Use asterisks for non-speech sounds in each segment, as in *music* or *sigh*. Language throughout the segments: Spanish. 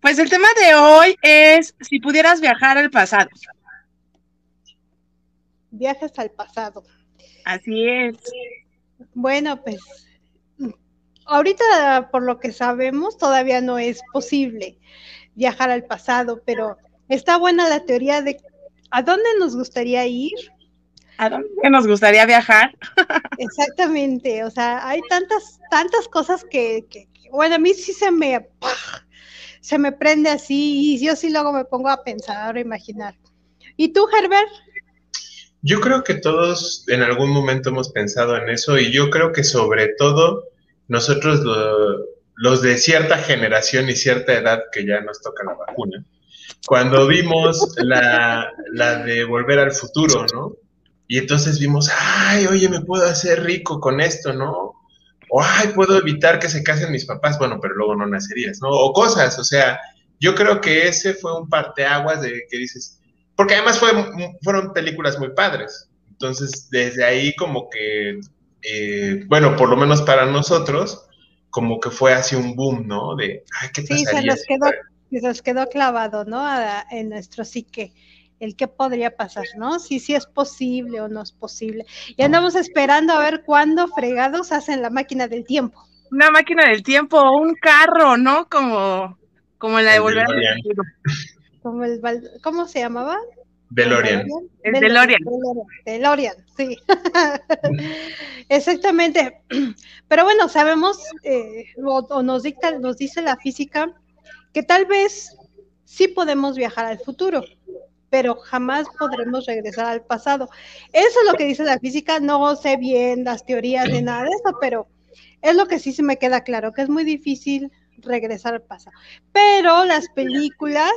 Pues el tema de hoy es si pudieras viajar al pasado. Viajes al pasado. Así es. Bueno, pues ahorita por lo que sabemos todavía no es posible viajar al pasado, pero está buena la teoría de a dónde nos gustaría ir. ¿A dónde nos gustaría viajar? *laughs* Exactamente, o sea, hay tantas, tantas cosas que, bueno, a mí sí se me, se me prende así y yo sí luego me pongo a pensar, a imaginar. ¿Y tú, Herbert? Yo creo que todos en algún momento hemos pensado en eso y yo creo que sobre todo nosotros los de cierta generación y cierta edad que ya nos toca la vacuna, cuando vimos la, la de volver al futuro, ¿no? Y entonces vimos, ay, oye, me puedo hacer rico con esto, ¿no? O, ay, puedo evitar que se casen mis papás, bueno, pero luego no nacerías, ¿no? O cosas, o sea, yo creo que ese fue un parteaguas de que dices, porque además fue, fueron películas muy padres, entonces desde ahí como que, eh, bueno, por lo menos para nosotros, como que fue así un boom, ¿no? De, ay, ¿qué pasaría? Sí, se nos quedó, se nos quedó clavado, ¿no? en nuestro psique el qué podría pasar, ¿no? Si sí es posible o no es posible. Y andamos esperando a ver cuándo fregados hacen la máquina del tiempo. Una máquina del tiempo o un carro, ¿no? Como, como la de volver Como el, ¿Cómo se llamaba? DeLorean. El DeLorean. DeLorean, sí. *laughs* Exactamente. Pero bueno, sabemos, eh, o, nos dicta, nos dice la física, que tal vez sí podemos viajar al futuro pero jamás podremos regresar al pasado. Eso es lo que dice la física, no sé bien las teorías de nada de eso, pero es lo que sí se me queda claro, que es muy difícil regresar al pasado. Pero las películas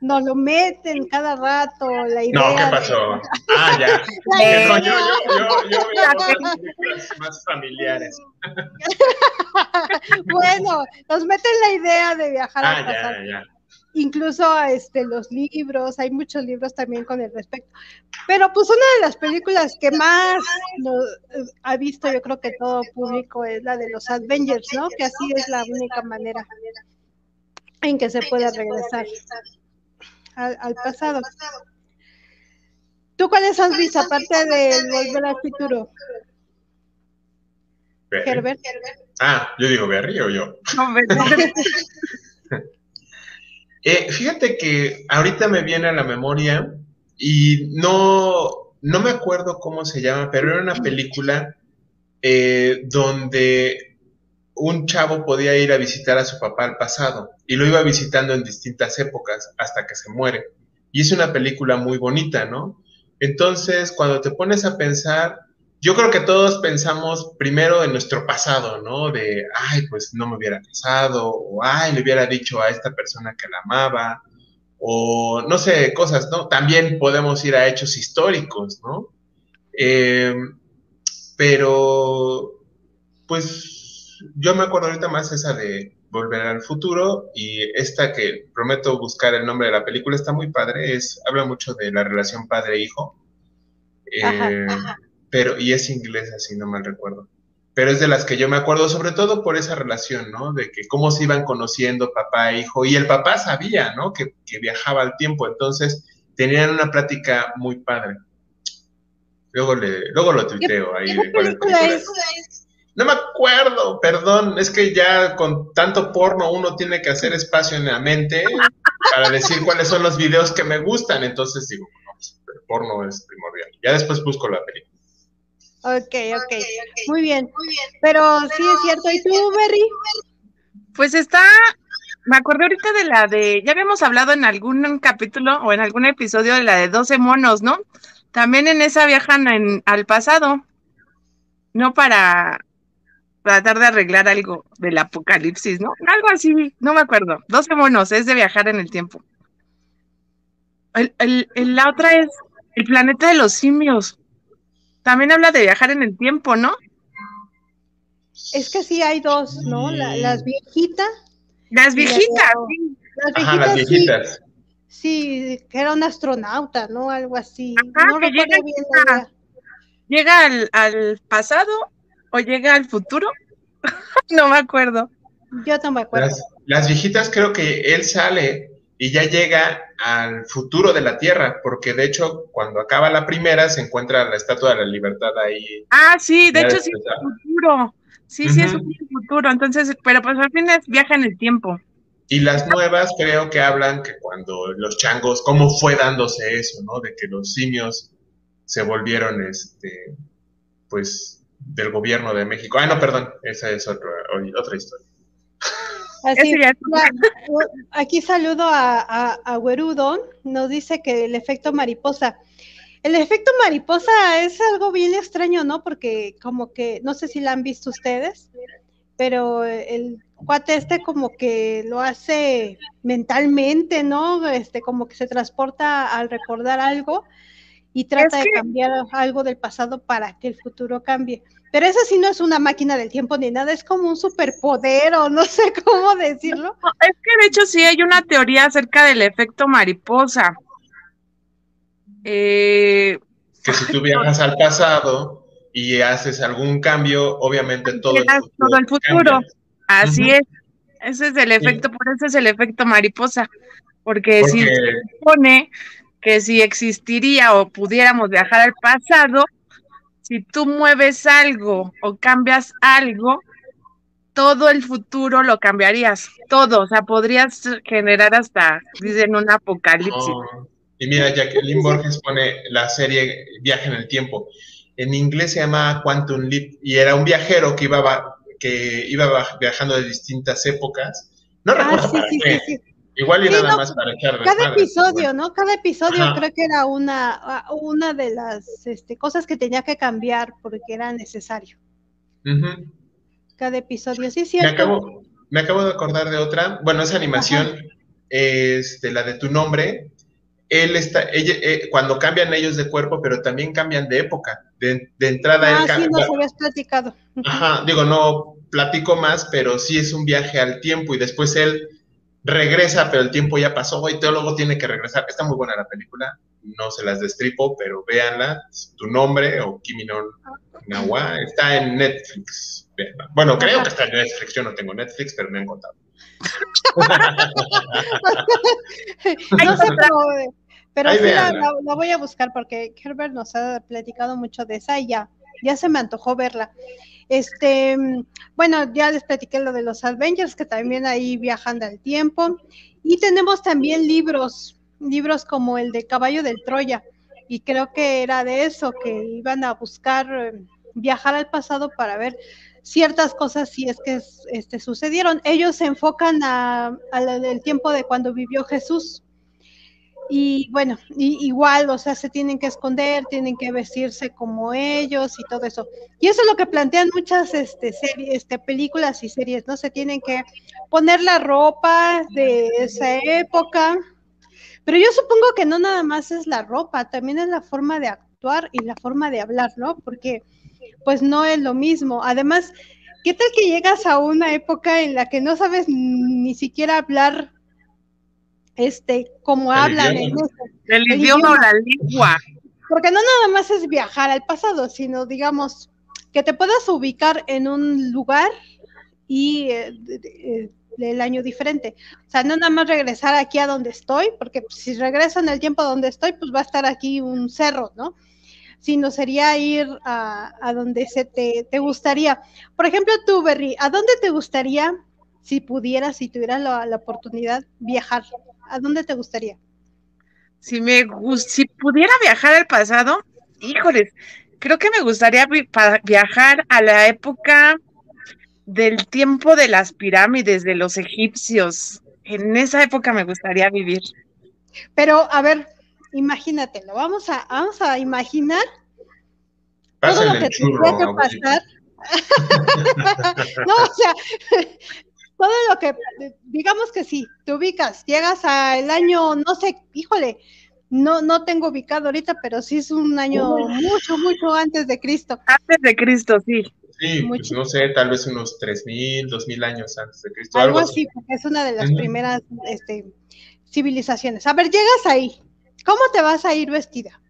nos lo meten cada rato, la idea. No, ¿qué pasó? *laughs* Ah, ya. yo, yo, yo, yo veo *laughs* más familiares. *laughs* bueno, nos meten la idea de viajar ah, al pasado. Ya, ya incluso este, los libros, hay muchos libros también con el respecto. Pero pues una de las películas que más eh, ha visto yo creo que todo público es la de los Avengers, ¿no? Que así es la única manera en que se puede regresar al, pasado. ¿Tú cuáles has visto aparte de Volver al Futuro? Herbert. Ah, yo digo Berry o yo. *laughs* *laughs* Eh, fíjate que ahorita me viene a la memoria y no, no me acuerdo cómo se llama, pero era una película eh, donde un chavo podía ir a visitar a su papá al pasado y lo iba visitando en distintas épocas hasta que se muere. Y es una película muy bonita, ¿no? Entonces, cuando te pones a pensar, yo creo que todos pensamos primero en nuestro pasado, ¿no? De, ay, pues no me hubiera casado, o ay, le hubiera dicho a esta persona que la amaba, o no sé, cosas, ¿no? También podemos ir a hechos históricos, ¿no? Em, pero, pues, yo me acuerdo ahorita más esa de Volver al Futuro y esta que prometo buscar el nombre de la película, está muy padre, es, habla mucho de la relación padre-hijo. Eh, pero, y es inglesa, si no mal recuerdo. Pero es de las que yo me acuerdo, sobre todo por esa relación, ¿no? De que cómo se iban conociendo papá e hijo, y el papá sabía, ¿no? Que, viajaba al tiempo, entonces tenían una plática muy padre. Luego, le, luego lo tuiteo ahí. No me acuerdo, perdón, es que ya con tanto porno uno tiene que hacer espacio en la mente para decir cuáles son los videos que me gustan, entonces digo, no, pues, el porno es primordial. Ya después busco la película. Ok, ok. Muy bien. Pero sí es cierto. ¿Y tú, Berry? Pues está, me acuerdo ahorita de la de, ya habíamos hablado en algún capítulo o en algún episodio de la de 12 monos, ¿no? También en esa viajan en, al pasado, no para tratar de arreglar algo del apocalipsis, ¿no? Algo así, no me acuerdo. 12 monos, es de viajar en el tiempo. El, el, la otra es el planeta de los simios. También habla de viajar en el tiempo, ¿no? Es que sí hay dos, ¿no? las viejitas. Las viejitas, sí. Las viejitas. las viejitas. Sí, que era un astronauta, ¿no? Algo así. no que llega, bien llega al, al pasado o llega al futuro. *laughs* no me acuerdo. Yo no me acuerdo. las viejitas creo que él sale y ya llega al futuro de la Tierra, porque de hecho cuando acaba la primera se encuentra la Estatua de la Libertad ahí. Ah, sí, de hecho sí es el futuro. Sí, sí es un futuro. Entonces, pero pues al fin es viaja en el tiempo. Y las nuevas creo que hablan que cuando los changos, cómo fue dándose eso, ¿no? De que los simios se volvieron, este, pues, del gobierno de México. Ah, no, perdón, esa es otra, otra historia. Así, aquí saludo a, a, a nos dice que el efecto mariposa. El efecto mariposa es algo bien extraño, ¿no? Porque como que, no sé si la han visto ustedes, pero el cuate este como que lo hace mentalmente, ¿no? Este, como que se transporta al recordar algo y trata de cambiar algo del pasado para que el futuro cambie. Pero eso sí no es una máquina del tiempo ni nada, es como un superpoder o no *laughs* sé cómo decirlo. es que de hecho sí hay una teoría acerca del efecto mariposa. Eh, que si tú viajas al pasado y haces algún cambio, obviamente todo el futuro. Todo el futuro. Así es. Ese es el efecto, por eso es el efecto mariposa. Porque, si se supone que si existiría o pudiéramos viajar al pasado, si tú mueves algo o cambias algo, todo el futuro lo cambiarías, todo, o sea, podrías generar hasta, dicen, un apocalipsis. Oh. Y mira, Jacqueline Borges pone la serie Viaje en el Tiempo. En inglés se llama Quantum Leap y era un viajero que iba, que iba viajando de distintas épocas. No ah, recuerdo para qué. Igual y nada más para echar Cada episodio, ¿no? Cada episodio creo que era una, una de las este, cosas que tenía que cambiar porque era necesario. Cada episodio, sí, cierto. Me acabo, me acabo de acordar de otra. Bueno, esa animación, este, la de tu nombre, él está, ella, eh, cuando cambian ellos de cuerpo, pero también cambian de época. De, entrada ah, él sí, nos habías platicado. Ajá, digo, no platico más, pero sí es un viaje al tiempo y después él regresa, pero el tiempo ya pasó y teólogo tiene que regresar. Está muy buena la película, no se las destripo, pero véanla. Tu nombre o Kimi no Nawa está en Netflix. Bueno, creo que está en Netflix. Yo no tengo Netflix, pero me han contado. *laughs* no sé, pero sí la, voy a buscar porque Herbert nos ha platicado mucho de esa y ya, ya se me antojó verla. Este, bueno, ya les platiqué lo de los Avengers, que también ahí viajan al tiempo. Y tenemos también libros, libros como el de Caballo del Troya. Y creo que era de eso, que iban a buscar eh, viajar al pasado para ver ciertas cosas si es que este, sucedieron. Ellos se enfocan al tiempo de cuando vivió Jesús. Y bueno, igual, o sea, se tienen que esconder, tienen que vestirse como ellos y todo eso. Y eso es lo que plantean muchas este, series, este, películas y series, ¿no? Se tienen que poner la ropa de esa época. Pero yo supongo que no nada más es la ropa, también es la forma de actuar y la forma de hablar, ¿no? Porque pues no es lo mismo. Además, ¿qué tal que llegas a una época en la que no sabes ni siquiera hablar este como hablan en el, idioma, o la lengua? Porque no nada más es viajar al pasado, sino digamos que te puedas ubicar en un lugar y eh, eh, el año diferente. O sea, no nada más regresar aquí a donde estoy, porque si regreso en el tiempo donde estoy, pues va a estar aquí un cerro, ¿no? sino sería ir a, donde se te, gustaría. Por ejemplo, tú, Berry, ¿a dónde te gustaría, si pudieras, si tuvieras la, oportunidad, viajar? ¿A dónde te gustaría? Si, me, si pudiera viajar al pasado, híjoles, creo que me gustaría viajar a la época del tiempo de las pirámides de los egipcios. En esa época me gustaría vivir. Pero, a ver, imagínatelo, vamos a, vamos a imaginar todo lo que tendría que pasar. *laughs* no, o sea, todo lo que, digamos que sí, te ubicas, llegas al año, no sé, híjole, no, no tengo ubicado ahorita, pero sí es un año mucho, mucho antes de Cristo. Antes de Cristo, sí. Sí, pues no sé, tal vez unos 3.000, 2.000 años antes de Cristo. Algo, así, porque es una de las primeras este, civilizaciones. A ver, llegas ahí, ¿Cómo te vas a ir vestida?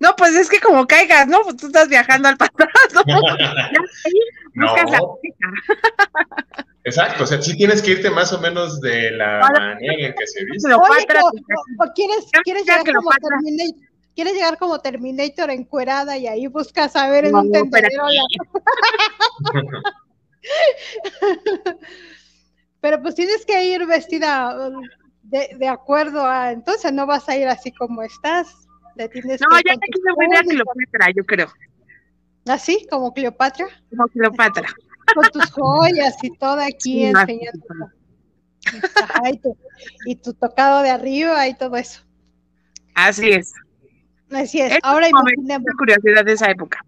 No, pues es que como caigas, ¿no? Pues tú estás viajando al pasado. *laughs* *laughs* no. Exacto, o sea, sí tienes que irte más o menos de la manera en que se viste. Oye, ¿quieres, ¿quieres llegar como Terminator? ¿Quieres llegar como Terminator encuerada y ahí buscas a ver en un tendedero *laughs* Pero pues tienes que ir vestida de, de, acuerdo a, entonces no vas a ir así como estás. no, ya te quiero ver a Cleopatra, yo creo. ¿Así? ¿Como Cleopatra? Como Cleopatra. Con tus joyas y todo aquí enseñando. y, tu, y tu tocado de arriba y todo eso. Así es. Así es. Ahora imaginemos. curiosidad de esa época.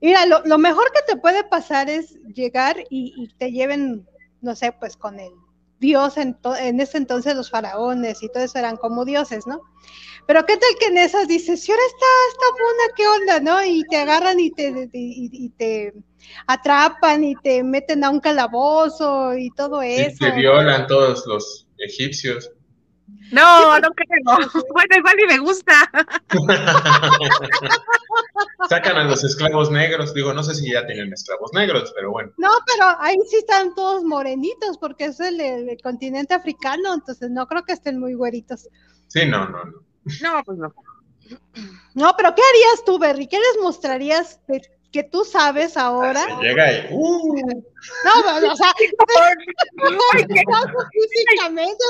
Mira, lo, lo, mejor que te puede pasar es llegar y, y te lleven, no sé, pues con el dios, en, en, ese entonces los faraones y todo eso eran como dioses, ¿no? Pero qué tal que en esas dices, si ahora está, está buena, ¿qué onda, no? Y te agarran y te, y, te atrapan y te meten a un calabozo y todo eso. Y te violan todos los egipcios. No, no creo. *laughs* Bueno, igual y me gusta. *laughs* Sacan a los esclavos negros. Digo, no sé si ya tienen esclavos negros, pero bueno. No, pero ahí sí están todos morenitos porque es el, continente africano, entonces no creo que estén muy güeritos. Sí, no, no, no. No, pues no. No, pero ¿qué harías tú, Berry? ¿Qué les mostrarías de que tú sabes ahora. llega ahí. Uh. No, o sea, *laughs* *laughs* físicamente.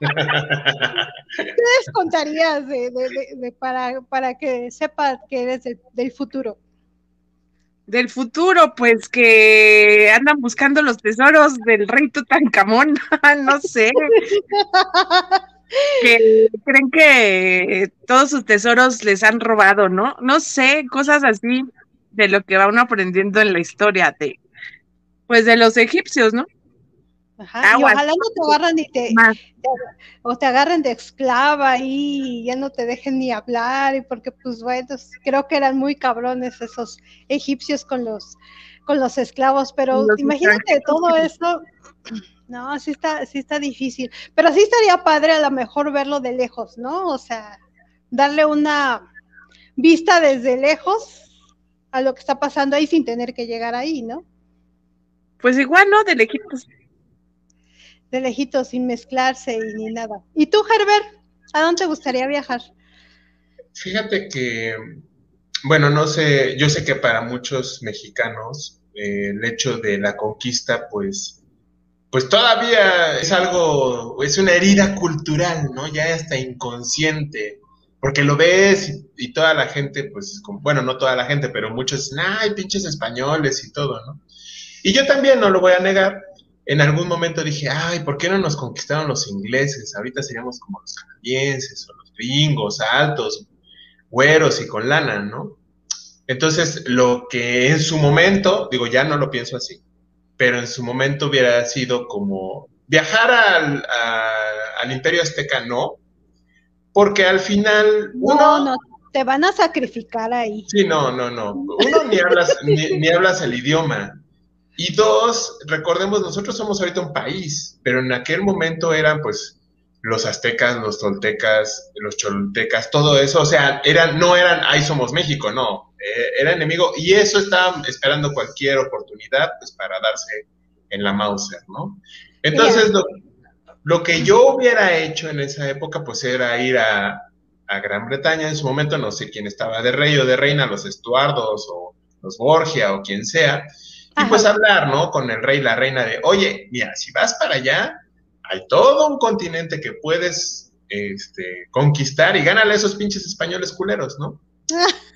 *laughs* ¿Qué les contarías de, de, de, para, para que sepa que eres del futuro? Del futuro, pues que andan buscando los tesoros del rey Tutankamón, no sé. que creen que todos sus tesoros les han robado, ¿no? No sé, cosas así de lo que va uno aprendiendo en la historia de, pues de los egipcios, ¿no? Ajá, y ojalá no te agarran y te, o te agarren de esclava y ya no te dejen ni hablar, y porque pues bueno, creo que eran muy cabrones esos egipcios con los con los esclavos, pero imagínate todo eso, no, sí está, sí está difícil, pero sí estaría padre a lo mejor verlo de lejos, ¿no? O sea, darle una vista desde lejos a lo que está pasando ahí sin tener que llegar ahí, ¿no? Pues igual, ¿no? De lejitos. De lejitos, sin mezclarse y ni nada. ¿Y tú, Herbert? ¿A dónde te gustaría viajar? Fíjate que, bueno, no sé, yo sé que para muchos mexicanos eh, el hecho de la conquista, pues, pues todavía es algo, es una herida cultural, ¿no? Ya está inconsciente porque lo ves y, toda la gente, pues, bueno, no toda la gente, pero muchos dicen, ay, pinches españoles y todo, ¿no? Y yo también no lo voy a negar. En algún momento dije, ay, ¿por qué no nos conquistaron los ingleses? Ahorita seríamos como los canadienses o los gringos, altos, güeros y con lana, ¿no? Entonces, lo que en su momento, digo, ya no lo pienso así, pero en su momento hubiera sido como viajar al, al imperio azteca, no, porque al final uno... No, no, te van a sacrificar ahí. Sí, no, no, no. Uno ni hablas, *laughs* ni, hablas el idioma. Y dos, recordemos, nosotros somos ahorita un país, pero en aquel momento eran pues los aztecas, los toltecas, los choltecas, todo eso, o sea, eran, no eran, ahí somos México, no, eh, era enemigo, y eso estaba esperando cualquier oportunidad, pues, para darse en la Mauser, ¿no? Entonces, lo, lo que yo hubiera hecho en esa época, pues era ir a, Gran Bretaña en su momento, no sé quién estaba de rey o de reina, los Estuardos o los Borgia o quien sea, y pues hablar, ¿no? Con el rey, la reina de, oye, mira, si vas para allá, hay todo un continente que puedes este, conquistar y gánale a esos pinches españoles culeros, ¿no? *laughs*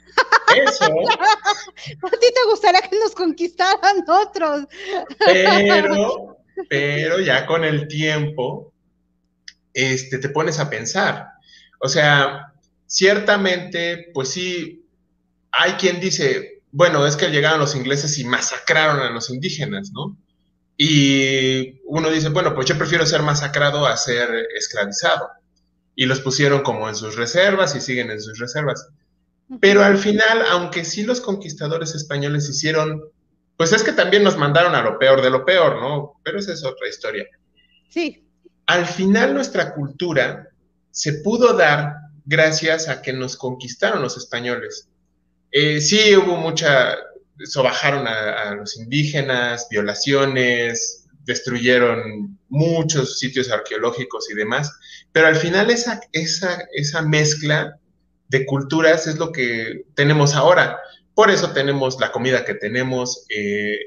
Eso. A ti te gustaría que nos conquistaran otros. Pero pero ya con el tiempo este, te pones a pensar. O sea, ciertamente, pues sí, hay quien dice, bueno, es que llegaron los ingleses y masacraron a los indígenas, ¿no? Y uno dice, bueno, pues yo prefiero ser masacrado a ser esclavizado. Y los pusieron como en sus reservas y siguen en sus reservas. Pero al final, aunque sí los conquistadores españoles hicieron pues es que también nos mandaron a lo peor de lo peor, ¿no? Pero esa es otra historia. Sí. Al final nuestra cultura se pudo dar gracias a que nos conquistaron los españoles. Eh, sí hubo mucha, sobajaron a, a los indígenas, violaciones, destruyeron muchos sitios arqueológicos y demás, pero al final esa, esa, esa mezcla de culturas es lo que tenemos ahora. Por eso tenemos la comida que tenemos, eh,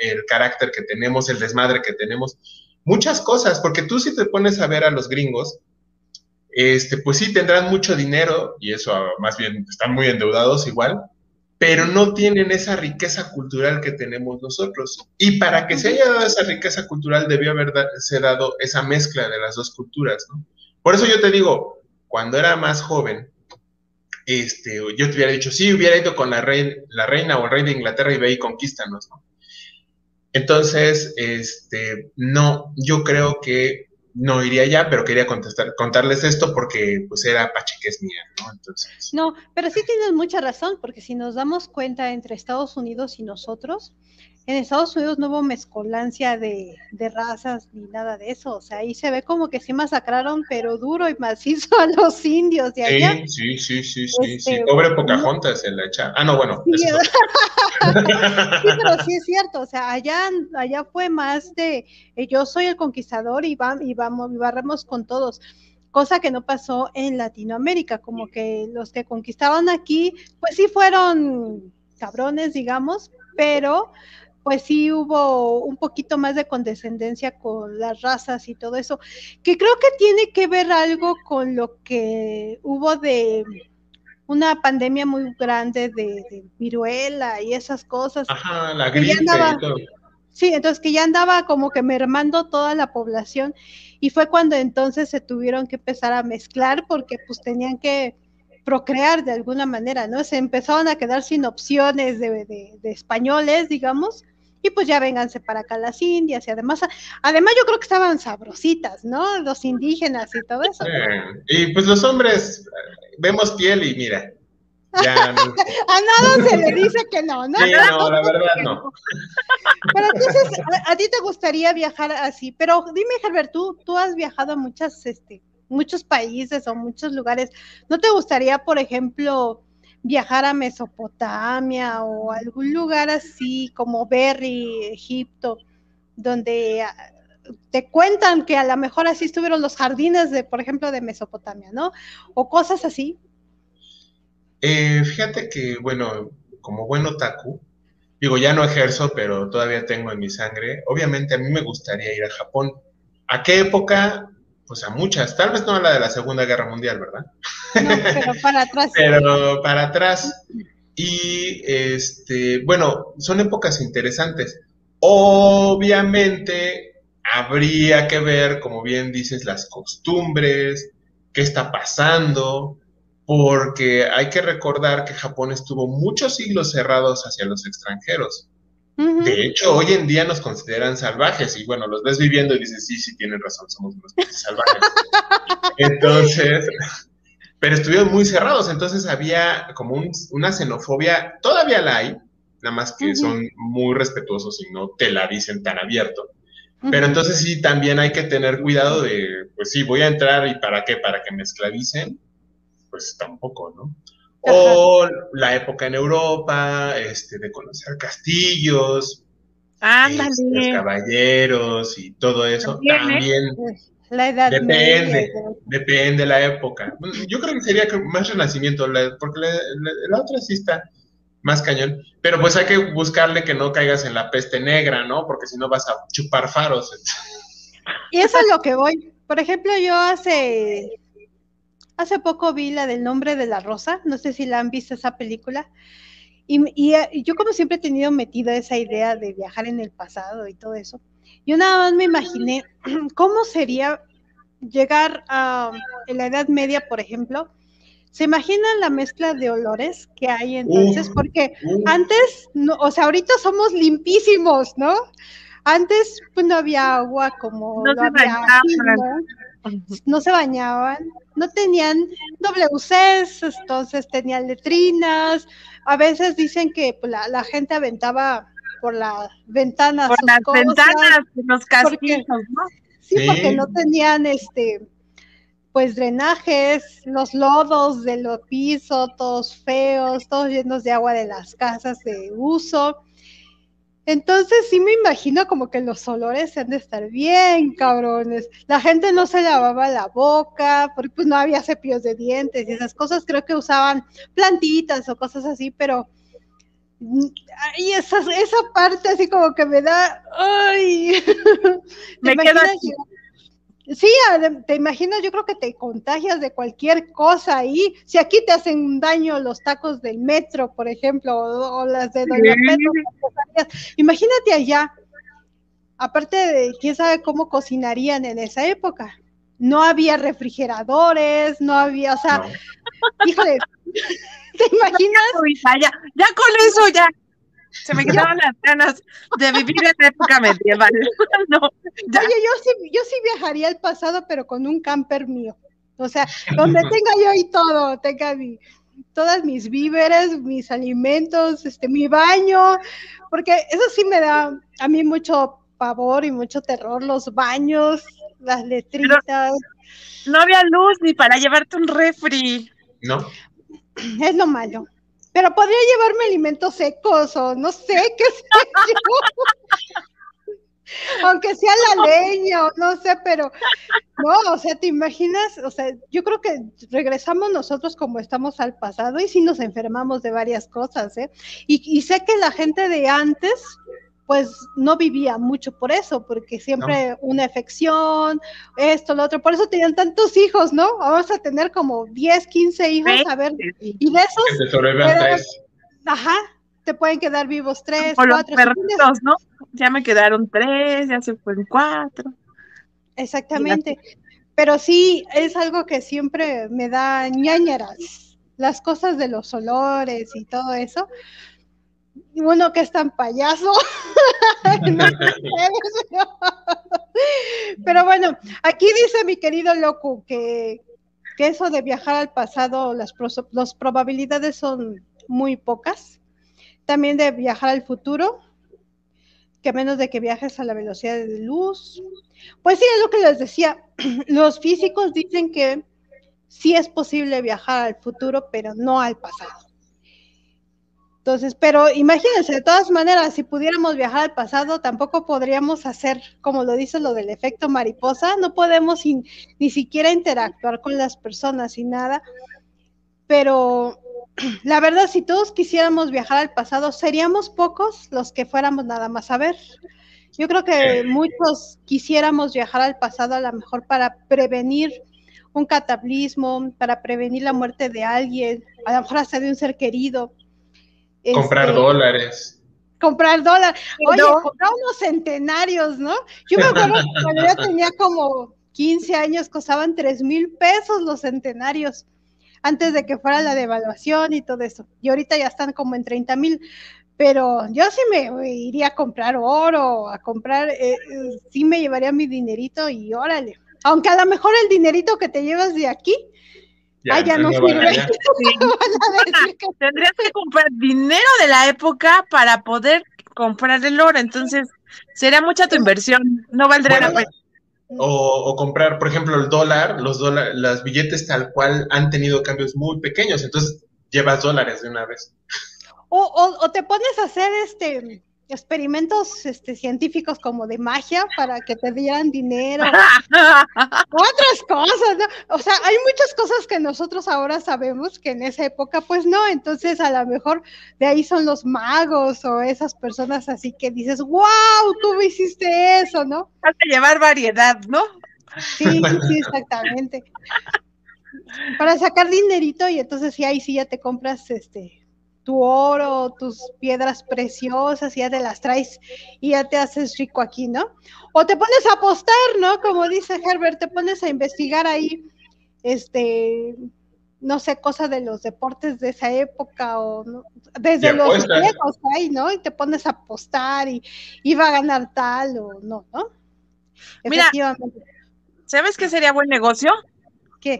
el carácter que tenemos, el desmadre que tenemos, muchas cosas, porque tú si te pones a ver a los gringos, este, pues sí tendrán mucho dinero y eso ah, más bien están muy endeudados igual, pero no tienen esa riqueza cultural que tenemos nosotros. Y para que se haya dado esa riqueza cultural debió haberse dado esa mezcla de las dos culturas. Por eso yo te digo, cuando era más joven, este, yo te hubiera dicho, sí, hubiera ido con la, la reina o el rey de Inglaterra y ve y conquístanos, ¿no? Entonces, este, no, yo creo que no iría ya, pero quería contestar, contarles esto porque pues era pacheques mía, ¿no? Entonces. No, pero sí tienes mucha razón, porque si nos damos cuenta entre Estados Unidos y nosotros, en Estados Unidos no hubo mezcolancia de, razas ni nada de eso. O sea, ahí se ve como que sí masacraron, pero duro y macizo a los indios de allá. Sí, sí, sí, sí, sí. Este, Pobre Pocahontas se la echa. Ah, no, bueno. *laughs* Sí, pero sí es cierto. O sea, allá, allá fue más de eh, yo soy el conquistador y, va, y vamos y barremos con todos cosa que no pasó en Latinoamérica, como que los que conquistaban aquí, pues sí fueron cabrones, digamos, pero pues sí hubo un poquito más de condescendencia con las razas y todo eso, que creo que tiene que ver algo con lo que hubo de una pandemia muy grande de, viruela y esas cosas. Ajá, la gripe Sí, entonces que ya andaba como que mermando toda la población y fue cuando entonces se tuvieron que empezar a mezclar porque pues tenían que procrear de alguna manera, ¿no? Se empezaron a quedar sin opciones de, de españoles, digamos, y pues ya vénganse para acá las indias y además, además yo creo que estaban sabrositas, ¿no? Los indígenas y todo eso. Y pues los hombres vemos piel y mira. Ya *laughs* a nada se le dice que no, ¿no? Sí, no, la verdad no. Pero entonces, a, ti te gustaría viajar así, pero dime, Herbert, tú, tú has viajado a muchas, este, muchos países o muchos lugares. ¿No te gustaría, por ejemplo, viajar a Mesopotamia o algún lugar así como Berry, Egipto, donde ah, te cuentan que a lo mejor así estuvieron los jardines de, por ejemplo, de Mesopotamia, ¿no? O cosas así. Eh, fíjate que, bueno, como buen otaku, digo, ya no ejerzo, pero todavía tengo en mi sangre, obviamente a mí me gustaría ir a Japón. ¿A qué época? Pues a muchas, tal vez no a la de la Segunda Guerra Mundial, ¿verdad? No, pero para atrás. *laughs* pero para atrás. Y este, bueno, son épocas interesantes. Obviamente habría que ver, como bien dices, las costumbres, qué está pasando, porque hay que recordar que Japón estuvo muchos siglos cerrados hacia los extranjeros. De hecho, hoy en día nos consideran salvajes y bueno, los ves viviendo y dices, sí, sí, tienen razón, somos unos salvajes. *laughs* entonces, pero estuvieron muy cerrados, entonces había como una xenofobia, todavía la hay, nada más que son muy respetuosos y no te la dicen tan abierto. Pero entonces sí, también hay que tener cuidado de, pues sí, voy a entrar y para qué, para que me esclavicen, pues tampoco, ¿no? O la época en Europa, este, de conocer castillos, este, caballeros y todo eso. También, la edad depende, depende de la época. Yo creo que sería más renacimiento, porque la, otra sí está más cañón. Pero pues hay que buscarle que no caigas en la peste negra, ¿no? Porque si no vas a chupar faros. Y eso es lo que voy. Por ejemplo, yo hace Hace poco vi la del nombre de la rosa, no sé si la han visto esa película. Y, eh, yo como siempre he tenido metida esa idea de viajar en el pasado y todo eso. Yo nada más me imaginé *clears throat* cómo sería llegar a la Edad Media, por ejemplo. ¿Se imaginan la mezcla de olores que hay entonces? Porque antes, o sea, ahorita somos limpísimos, ¿no? Antes pues no había agua como no, había no se bañaban, no tenían WCs, entonces tenían letrinas, a veces dicen que pues, la, gente aventaba por las ventanas. Por las ventanas, los castillos, ¿no? Sí, porque no tenían este pues drenajes, los lodos de los pisos, todos feos, todos llenos de agua de las casas de uso. Entonces sí me imagino como que los olores han de estar bien cabrones. La gente no se lavaba la boca, porque pues no había cepillos de dientes y esas cosas. Creo que usaban plantitas o cosas así, pero y esa, esa parte así como que me da, ay, *laughs* me quedo Sí, te imaginas, yo creo que te contagias de cualquier cosa ahí. Si aquí te hacen daño los tacos del metro, por ejemplo, o, las de Doña Pedro, imagínate allá. Aparte de quién sabe cómo cocinarían en esa época. No había refrigeradores, no había, o sea, híjole, *laughs* ¿te imaginas? Ya, ya con eso ya se me quedaron las ganas de vivir en la época medieval. *laughs* Oye, yo sí, yo sí viajaría al pasado, pero con un camper mío. O sea, donde tenga yo y todo, tenga mi, todas mis víveres, mis alimentos, este, mi baño, porque eso sí me da a mí mucho pavor y mucho terror, los baños, las letritas. no había luz ni para llevarte un refri. No. Es lo malo pero podría llevarme alimentos secos o no sé *laughs* qué sé yo. Aunque sea la leña o no sé, pero no, o sea, ¿te imaginas? O sea, yo creo que regresamos nosotros como estamos al pasado y sí nos enfermamos de varias cosas, ¿eh? Y, y sé que la gente de antes pues no vivía mucho por eso, porque siempre una afección, esto, lo otro, por eso tenían tantos hijos, ¿no? Vamos a tener como 10, 15 hijos, a ver, y de esos... ajá, te pueden quedar vivos tres, cuatro. Los ¿no? Ya me quedaron tres, ya se fueron cuatro. Exactamente. Pero sí, es algo que siempre me da ñañeras, las cosas de los olores y todo eso, uno que es tan payaso. *laughs* Pero bueno, aquí dice mi querido Loco que, eso de viajar al pasado, las, las probabilidades son muy pocas. También de viajar al futuro, que menos de que viajes a la velocidad de luz. Pues sí, es lo que les decía. *clears throat* Los físicos dicen que sí es posible viajar al futuro, pero no al pasado. Entonces, pero imagínense, de todas maneras, si pudiéramos viajar al pasado, tampoco podríamos hacer, como lo dice lo del efecto mariposa, no podemos ni siquiera interactuar con las personas y nada. Pero *clears throat* la verdad, si todos quisiéramos viajar al pasado, seríamos pocos los que fuéramos nada más a ver. Yo creo que muchos quisiéramos viajar al pasado a lo mejor para prevenir un cataclismo, para prevenir la muerte de alguien, a lo mejor hasta de un ser querido Comprar este, dólares. Comprar dólares. Oye, comprar unos centenarios, ¿no? Yo me acuerdo que *laughs* cuando yo tenía como 15 años costaban 3 mil pesos los centenarios, antes de que fuera la devaluación y todo eso. Y ahorita ya están como en 30 mil. Pero yo sí me iría a comprar oro, a comprar, eh, eh, sí me llevaría mi dinerito y órale. Aunque a lo mejor el dinerito que te llevas de aquí ya, ya no sirve. *laughs* Tendrías que comprar dinero de la época para poder comprar el oro, entonces sería mucha tu inversión, no valdría la pena. O, comprar, por ejemplo, el dólar, los dólares, las billetes tal cual han tenido cambios muy pequeños, entonces llevas dólares de una vez. O, o, o te pones a hacer este experimentos este, científicos como de magia para que te dieran dinero, *laughs* otras cosas, ¿no? O sea, hay muchas cosas que nosotros ahora sabemos que en esa época pues no, entonces a lo mejor de ahí son los magos o esas personas así que dices, wow, tú hiciste eso, ¿no? De llevar variedad, ¿no? Sí, sí, exactamente. Para sacar dinerito y entonces sí, ahí sí ya te compras este tu oro, tus piedras preciosas, ya te las traes y ya te haces rico aquí, ¿no? O te pones a apostar, ¿no? Como dice Herbert, te pones a investigar ahí, este, no sé, cosas de los deportes de esa época o desde los viejos ahí, ¿no? Y te pones a apostar y iba a ganar tal o no, ¿no? Mira, ¿sabes qué sería buen negocio? ¿Qué?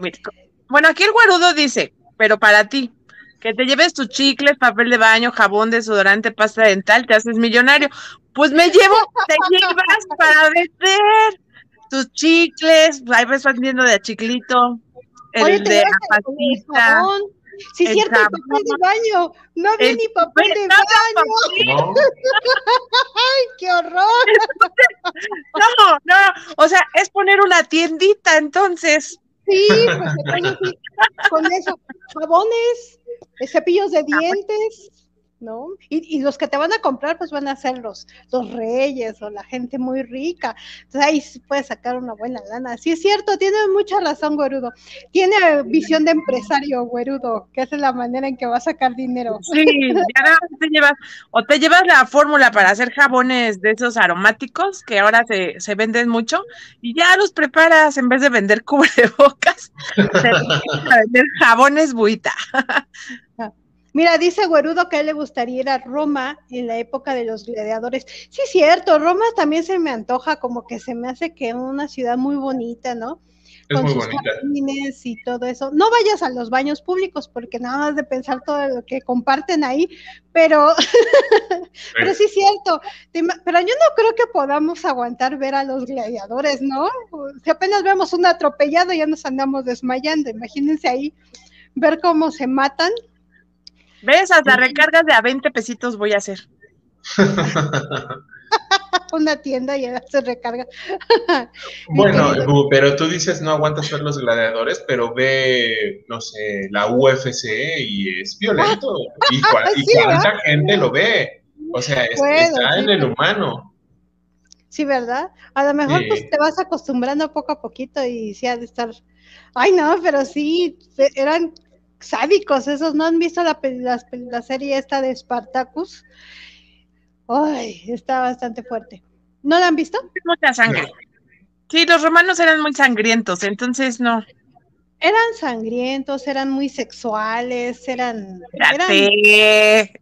Bueno, aquí el guarudo dice, pero para ti, que te lleves tus chicles, papel de baño, jabón, desodorante, pasta dental, te haces millonario. Pues me llevo, te *laughs* llevas para vender tus chicles, ahí vas vendiendo de chiclito, el de la pastita. Sí, es cierto, el papel de baño. No había ni papel de baño. *laughs* ¡Ay, qué horror! No, no, o sea, es poner una tiendita entonces. Sí, pues con eso, jabones, cepillos de dientes, ¿no? Y, y, los que te van a comprar, pues van a ser los, los reyes o la gente muy rica. Entonces ahí puedes sacar una buena lana. Sí, es cierto, tiene mucha razón, Güerudo. Tiene visión de empresario, Güerudo, que es la manera en que va a sacar dinero. Sí, ya te llevas, o te llevas la fórmula para hacer jabones de esos aromáticos que ahora se, se venden mucho y ya los preparas en vez de vender cubrebocas, *laughs* *laughs* vender jabones buita. Mira, dice Guerudo que a él le gustaría ir a Roma en la época de los gladiadores. Sí, cierto, Roma también se me antoja, como que se me hace que una ciudad muy bonita, ¿no? Es Con muy sus jardines y todo eso. No vayas a los baños públicos porque nada más de pensar todo lo que comparten ahí, pero, *laughs* pero sí es cierto. Pero yo no creo que podamos aguantar ver a los gladiadores, ¿no? Si apenas vemos un atropellado ya nos andamos desmayando. Imagínense ahí ver cómo se matan ¿Ves? Hasta recargas de a 20 pesitos voy a hacer. *laughs* Una tienda y ya se recarga. *laughs* bueno, pero tú dices no aguantas ver los gladiadores, pero ve, no sé, la UFC y es violento. *laughs* y, cuánta gente lo ve. O sea, está en el humano. Sí, ¿verdad? A lo mejor pues te vas acostumbrando poco a poquito y sí ha de estar. Ay, no, pero sí, eran sádicos esos, ¿no han visto la, la, serie esta de Spartacus? Ay, está bastante fuerte. ¿No la han visto? Mucha sangre. Sí, los romanos eran muy sangrientos, entonces no. Eran sangrientos, eran muy sexuales, eran... eran... Oye.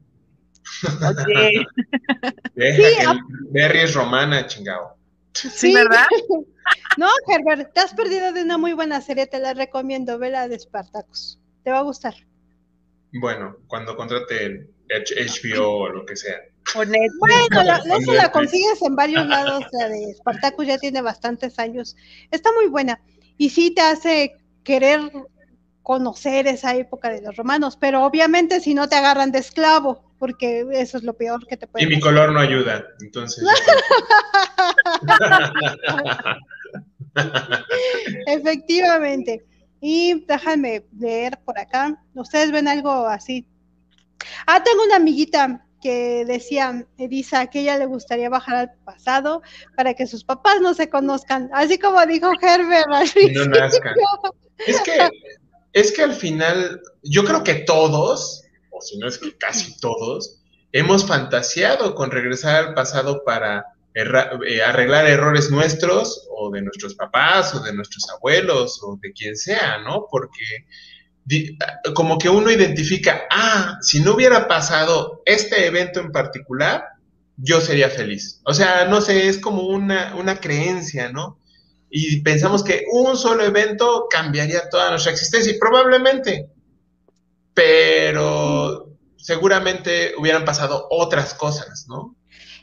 *laughs* Deja que Berry es romana, chingado. Sí, ¿verdad? *laughs* no, Herbert, te has perdido de una muy buena serie, te la recomiendo, ve la de Spartacus te va a gustar. Bueno, cuando contrate HBO o lo que sea. Bueno, la, eso la *laughs* consigues en varios lados, la de Spartacus ya tiene bastantes años. Está muy buena y sí te hace querer conocer esa época de los romanos, pero obviamente si no te agarran de esclavo, porque eso es lo peor que te puede Y mi color no ayuda, entonces. *laughs* *laughs* Efectivamente. Y déjame leer por acá. ¿Ustedes ven algo así? Ah, tengo una amiguita que decía, Elisa, que ella le gustaría bajar al pasado para que sus papás no se conozcan, así como dijo Herbert. no nazcan. Es que, es que al final, yo creo que todos, o si no es que casi todos, hemos fantaseado con regresar al pasado para arreglar errores nuestros o de nuestros papás o de nuestros abuelos o de quien sea, ¿no? Porque como que uno identifica, ah, si no hubiera pasado este evento en particular, yo sería feliz. O sea, no sé, es como una, una creencia, ¿no? Y pensamos que un solo evento cambiaría toda nuestra existencia y probablemente, pero seguramente hubieran pasado otras cosas, ¿no?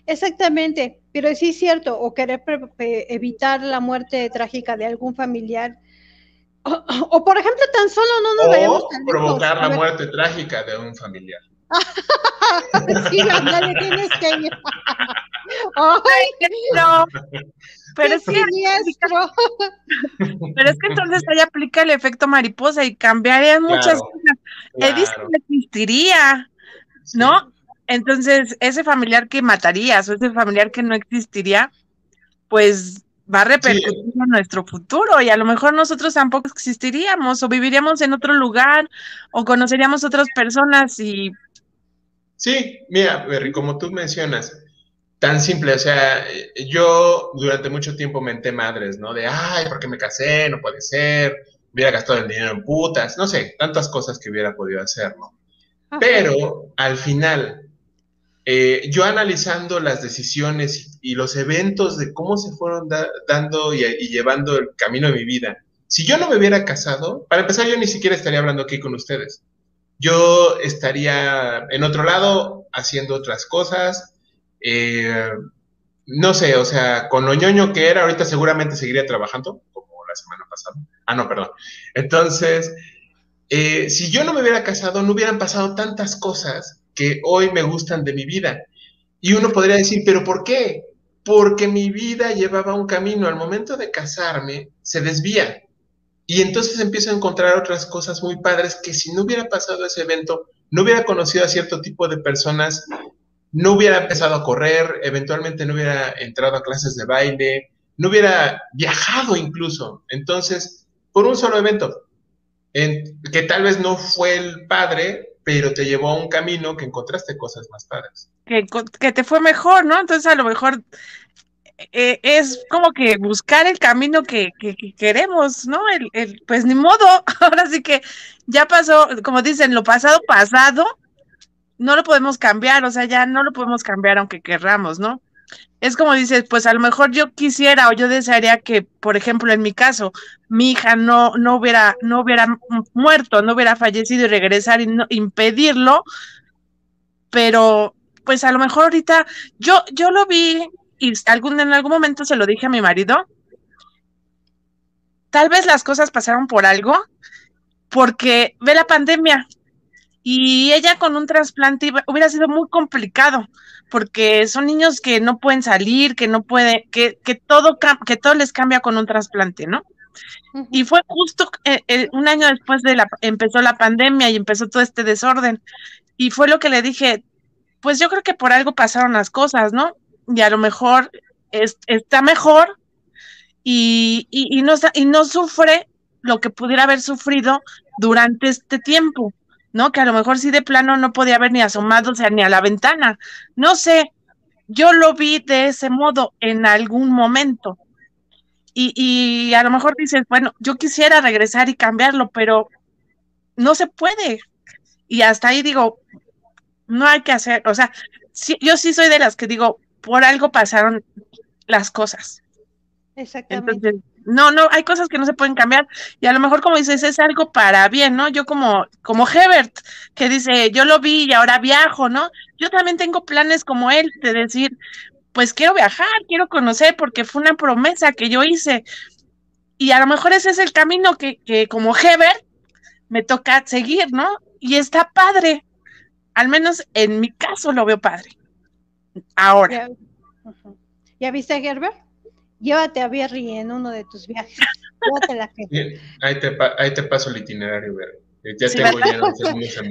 Exactamente, pero sí es cierto, o querer evitar la muerte trágica de algún familiar. *clears throat* O, por ejemplo, tan solo no nos vayamos a provocar la muerte trágica de un familiar. *laughs* sí, le tienes que ir. *laughs* Ay, no. Pero es, que, *laughs* pero es que entonces ahí aplica el efecto mariposa y cambiaría muchas cosas. Claro. no existiría, ¿no? Entonces, ese familiar que matarías o ese familiar que no existiría, pues va a repercutir en nuestro futuro y a lo mejor nosotros tampoco existiríamos o viviríamos en otro lugar o conoceríamos otras personas y... Sí, mira, Berry, como tú mencionas, tan simple, o sea, yo durante mucho tiempo menté madres, ¿no? De, ay, ¿por qué me casé? No puede ser, hubiera gastado el dinero en putas, no sé, tantas cosas que hubiera podido hacer, ¿no? Pero al final, eh, yo analizando las decisiones y los eventos de cómo se fueron dando y, llevando el camino de mi vida, si yo no me hubiera casado, para empezar yo ni siquiera estaría hablando aquí con ustedes. Yo estaría en otro lado haciendo otras cosas. Eh, no sé, o sea, con lo ñoño que era, ahorita seguramente seguiría trabajando, como la semana pasada. Ah, no, perdón. Entonces, eh, si yo no me hubiera casado, no hubieran pasado tantas cosas que hoy me gustan de mi vida. Y uno podría decir, pero ¿por qué? Porque mi vida llevaba un camino. Al momento de casarme, se desvía. Y entonces empiezo a encontrar otras cosas muy padres que si no hubiera pasado ese evento, no hubiera conocido a cierto tipo de personas, no hubiera empezado a correr, eventualmente no hubiera entrado a clases de baile, no hubiera viajado incluso. Entonces, por un solo evento, que tal vez no fue el padre, pero te llevó a un camino que encontraste cosas más padres. Que, que te fue mejor, ¿no? Entonces a lo mejor eh, es como que buscar el camino que, queremos, ¿no? El, pues ni modo, *laughs* ahora sí que ya pasó, como dicen, lo pasado, pasado, no lo podemos cambiar, o sea, ya no lo podemos cambiar aunque querramos, ¿no? Es como dices, pues a lo mejor yo quisiera o yo desearía que, por ejemplo, en mi caso, mi hija no, no hubiera, no hubiera muerto, no hubiera fallecido y regresar y no, impedirlo, pero pues a lo mejor ahorita yo, yo lo vi y algún, en algún momento se lo dije a mi marido. Tal vez las cosas pasaron por algo, porque ve la pandemia y ella con un trasplante hubiera sido muy complicado porque son niños que no pueden salir, que no puede, que, que todo que todo les cambia con un trasplante, ¿no? Y fue justo eh, eh, un año después de la empezó la pandemia y empezó todo este desorden. Y fue lo que le dije, pues yo creo que por algo pasaron las cosas, ¿no? Y a lo mejor está mejor y, y, y, no, y no sufre lo que pudiera haber sufrido durante este tiempo. ¿No? Que a lo mejor sí de plano no podía haber ni asomado, o sea, ni a la ventana. No sé, yo lo vi de ese modo en algún momento. Y, y a lo mejor dices, bueno, yo quisiera regresar y cambiarlo, pero no se puede. Y hasta ahí digo, no hay que hacer, o sea, yo sí soy de las que digo, por algo pasaron las cosas. Exactamente. No, no, hay cosas que no se pueden cambiar y a lo mejor como dices es algo para bien, ¿no? Yo como como Hebert que dice, yo lo vi y ahora viajo, ¿no? Yo también tengo planes como él de decir, pues quiero viajar, quiero conocer porque fue una promesa que yo hice. Y a lo mejor ese es el camino que, que como Hebert me toca seguir, ¿no? Y está padre. Al menos en mi caso lo veo padre. Ahora. ¿Ya, ¿Ya viste Herbert? Llévate a Berry en uno de tus viajes. *laughs* la ahí, te, ahí te paso el itinerario, Berry. Ya tengo lleno el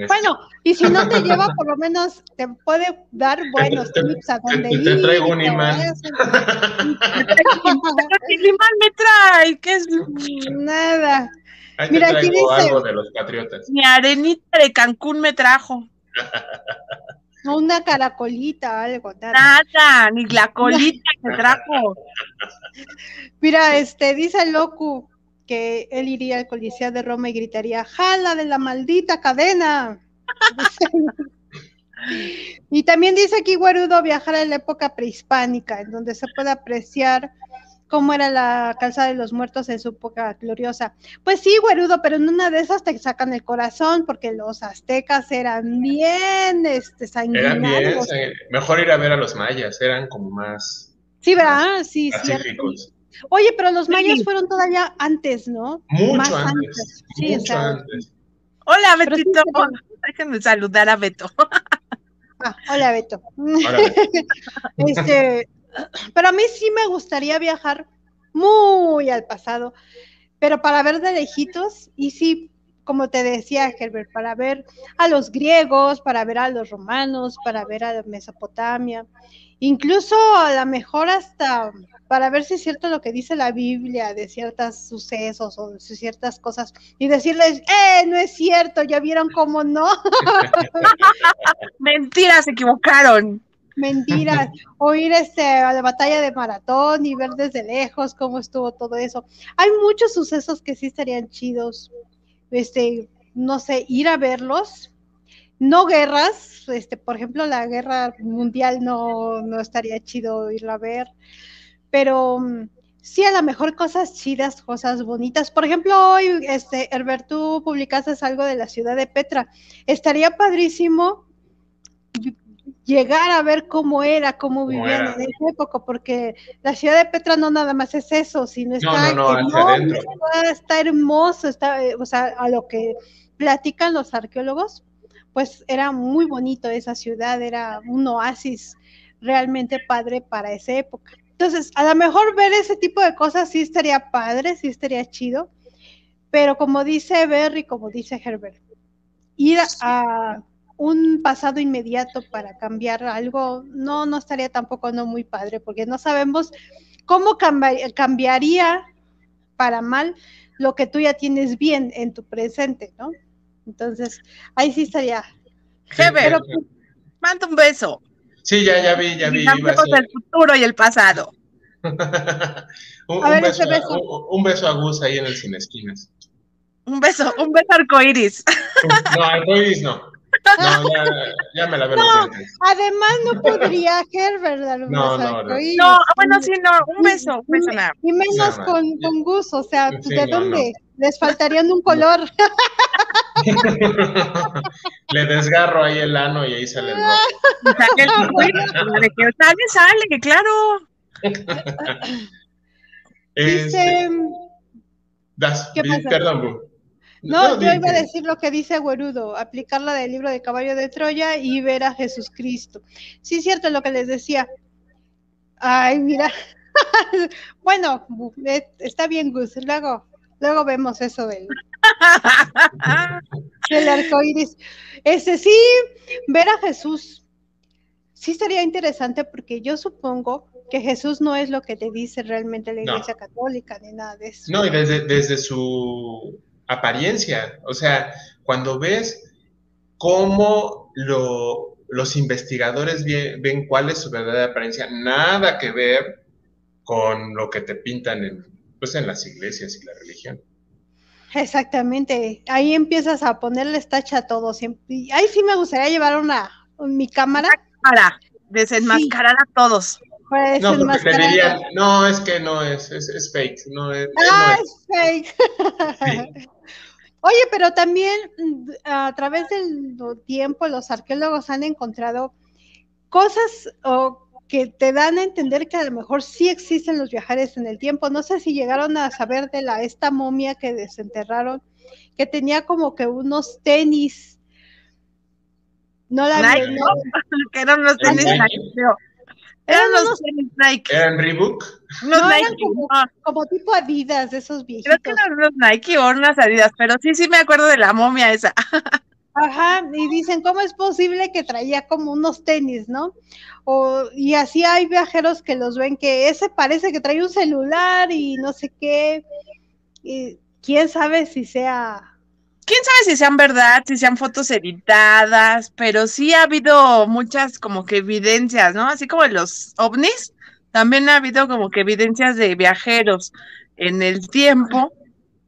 Bueno, y si no te lleva, *laughs* por lo menos te puede dar buenos tips a donde te, ir. Te traigo un imán. ¿Qué *laughs* imán me trae? ¿Qué es? Nada. Ahí Mira, te traigo aquí dice, algo de los patriotas. Mi arenita de Cancún me trajo. Una caracolita, algo. Nada, ni la colita que trajo. Mira, este, dice el loco que él iría al Coliseo de Roma y gritaría, jala de la maldita cadena. *laughs* y también dice aquí Guarudo viajar a la época prehispánica, en donde se puede apreciar cómo era la calzada de los muertos en su época gloriosa. Pues sí, güerudo, pero en una de esas te sacan el corazón porque los aztecas eran bien este, sanguinarios. Eran bien, mejor ir a ver a los mayas, eran como más... Sí, ¿verdad? Sí, sí. Oye, pero los mayas fueron todavía antes, ¿no? Mucho antes. Sí, mucho antes. Hola, Betito. Déjenme saludar a Beto. Ah, hola, Beto. Hola, Beto. *laughs* este, pero a mí sí me gustaría viajar muy al pasado, pero para ver de lejitos y sí, como te decía Herbert, para ver a los griegos, para ver a los romanos, para ver a Mesopotamia, incluso a lo mejor hasta para ver si es cierto lo que dice la Biblia de ciertos sucesos o de ciertas cosas y decirles, eh, no es cierto, ya vieron cómo no. *laughs* Mentira, se equivocaron mentiras, oír este, a la batalla de maratón y ver desde lejos cómo estuvo todo eso. Hay muchos sucesos que sí estarían chidos, este, no sé, ir a verlos, no guerras, este, por ejemplo, la guerra mundial no, no estaría chido irla a ver, pero mm, sí a lo mejor cosas chidas, cosas bonitas. Por ejemplo, hoy, este, Herbert, tú publicaste algo de la ciudad de Petra. Estaría padrísimo llegar a ver cómo era, cómo vivían en esa época, porque la ciudad de Petra no nada más es eso, sino está, está hermoso, está, eh, o sea, a lo que platican los arqueólogos, pues era muy bonito esa ciudad, era un oasis realmente padre para esa época. Entonces, a lo mejor ver ese tipo de cosas sí estaría padre, sí estaría chido, pero como dice Berry, como dice Herbert, ir a un pasado inmediato para cambiar algo, no, no estaría tampoco no muy padre, porque no sabemos cómo cambiaría para mal lo que tú ya tienes bien en tu presente, ¿no? Entonces, ahí sí estaría. Heber, manda un beso. Sí, ya, ya vi, ya vi. el futuro y el pasado. *laughs* un, a ver, beso, beso. Un, beso a Gus ahí en el Cine Esquinas. Un beso, un beso arcoiris. No, arcoiris no. No, ya, ya me la veo. No, además no *laughs* podría Herbert dar un no, beso no, no. no, bueno, sí, no, un beso, un beso nada. Y menos con, con Gus, o sea, sí, ¿de dónde? Les faltarían un color. *laughs* Le desgarro ahí el ano y ahí sale el rojo. Sale, que sale, sale, claro. Dice. Das, perdón, no, yo iba a decir lo que dice Guerudo, aplicarla del libro de Caballo de Troya y ver a Jesucristo. Sí, es cierto lo que les decía. Ay, mira. *laughs* bueno, eh, está bien, Gus. Luego, luego vemos eso del, *laughs* del arco iris. Ese sí, ver a Jesús. Sí sería interesante porque yo supongo que Jesús no es lo que te dice realmente la Iglesia Católica ni nada de eso. No, y desde, desde su apariencia. O sea, cuando ves cómo lo, los investigadores ven, cuál es su verdadera apariencia, nada que ver con lo que te pintan en, pues, en las iglesias y la religión. Exactamente, ahí empiezas a ponerle estacha a todo. Y ahí sí me gustaría llevar una, mi cámara. Para desenmascarar a todos. No, porque te dirían, no, es que no es, es, fake. No es, ah, es, fake. *laughs* Oye, pero también mm, a través del tiempo los arqueólogos han encontrado cosas que te dan a entender que a lo mejor sí existen los viajeros en el tiempo. No sé si llegaron a saber de la esta momia que desenterraron, que tenía como que unos tenis. No la vi, *laughs* que eran unos tenis, creo. Eran los Nike. ¿Eran Reebok? no, eran como, tipo Adidas, esos viejitos. Creo que eran unos Nike o unas Adidas, pero sí, sí me acuerdo de la momia esa. *laughs* Ajá, y dicen, ¿cómo es posible que traía como unos tenis, no? O, y así hay viajeros que los ven que ese parece que trae un celular y no sé qué. Y quién sabe si sea quién sabe si sean verdad, si sean fotos editadas, pero sí ha habido muchas como que evidencias, ¿no? Así como los ovnis, también ha habido como que evidencias de viajeros en el tiempo,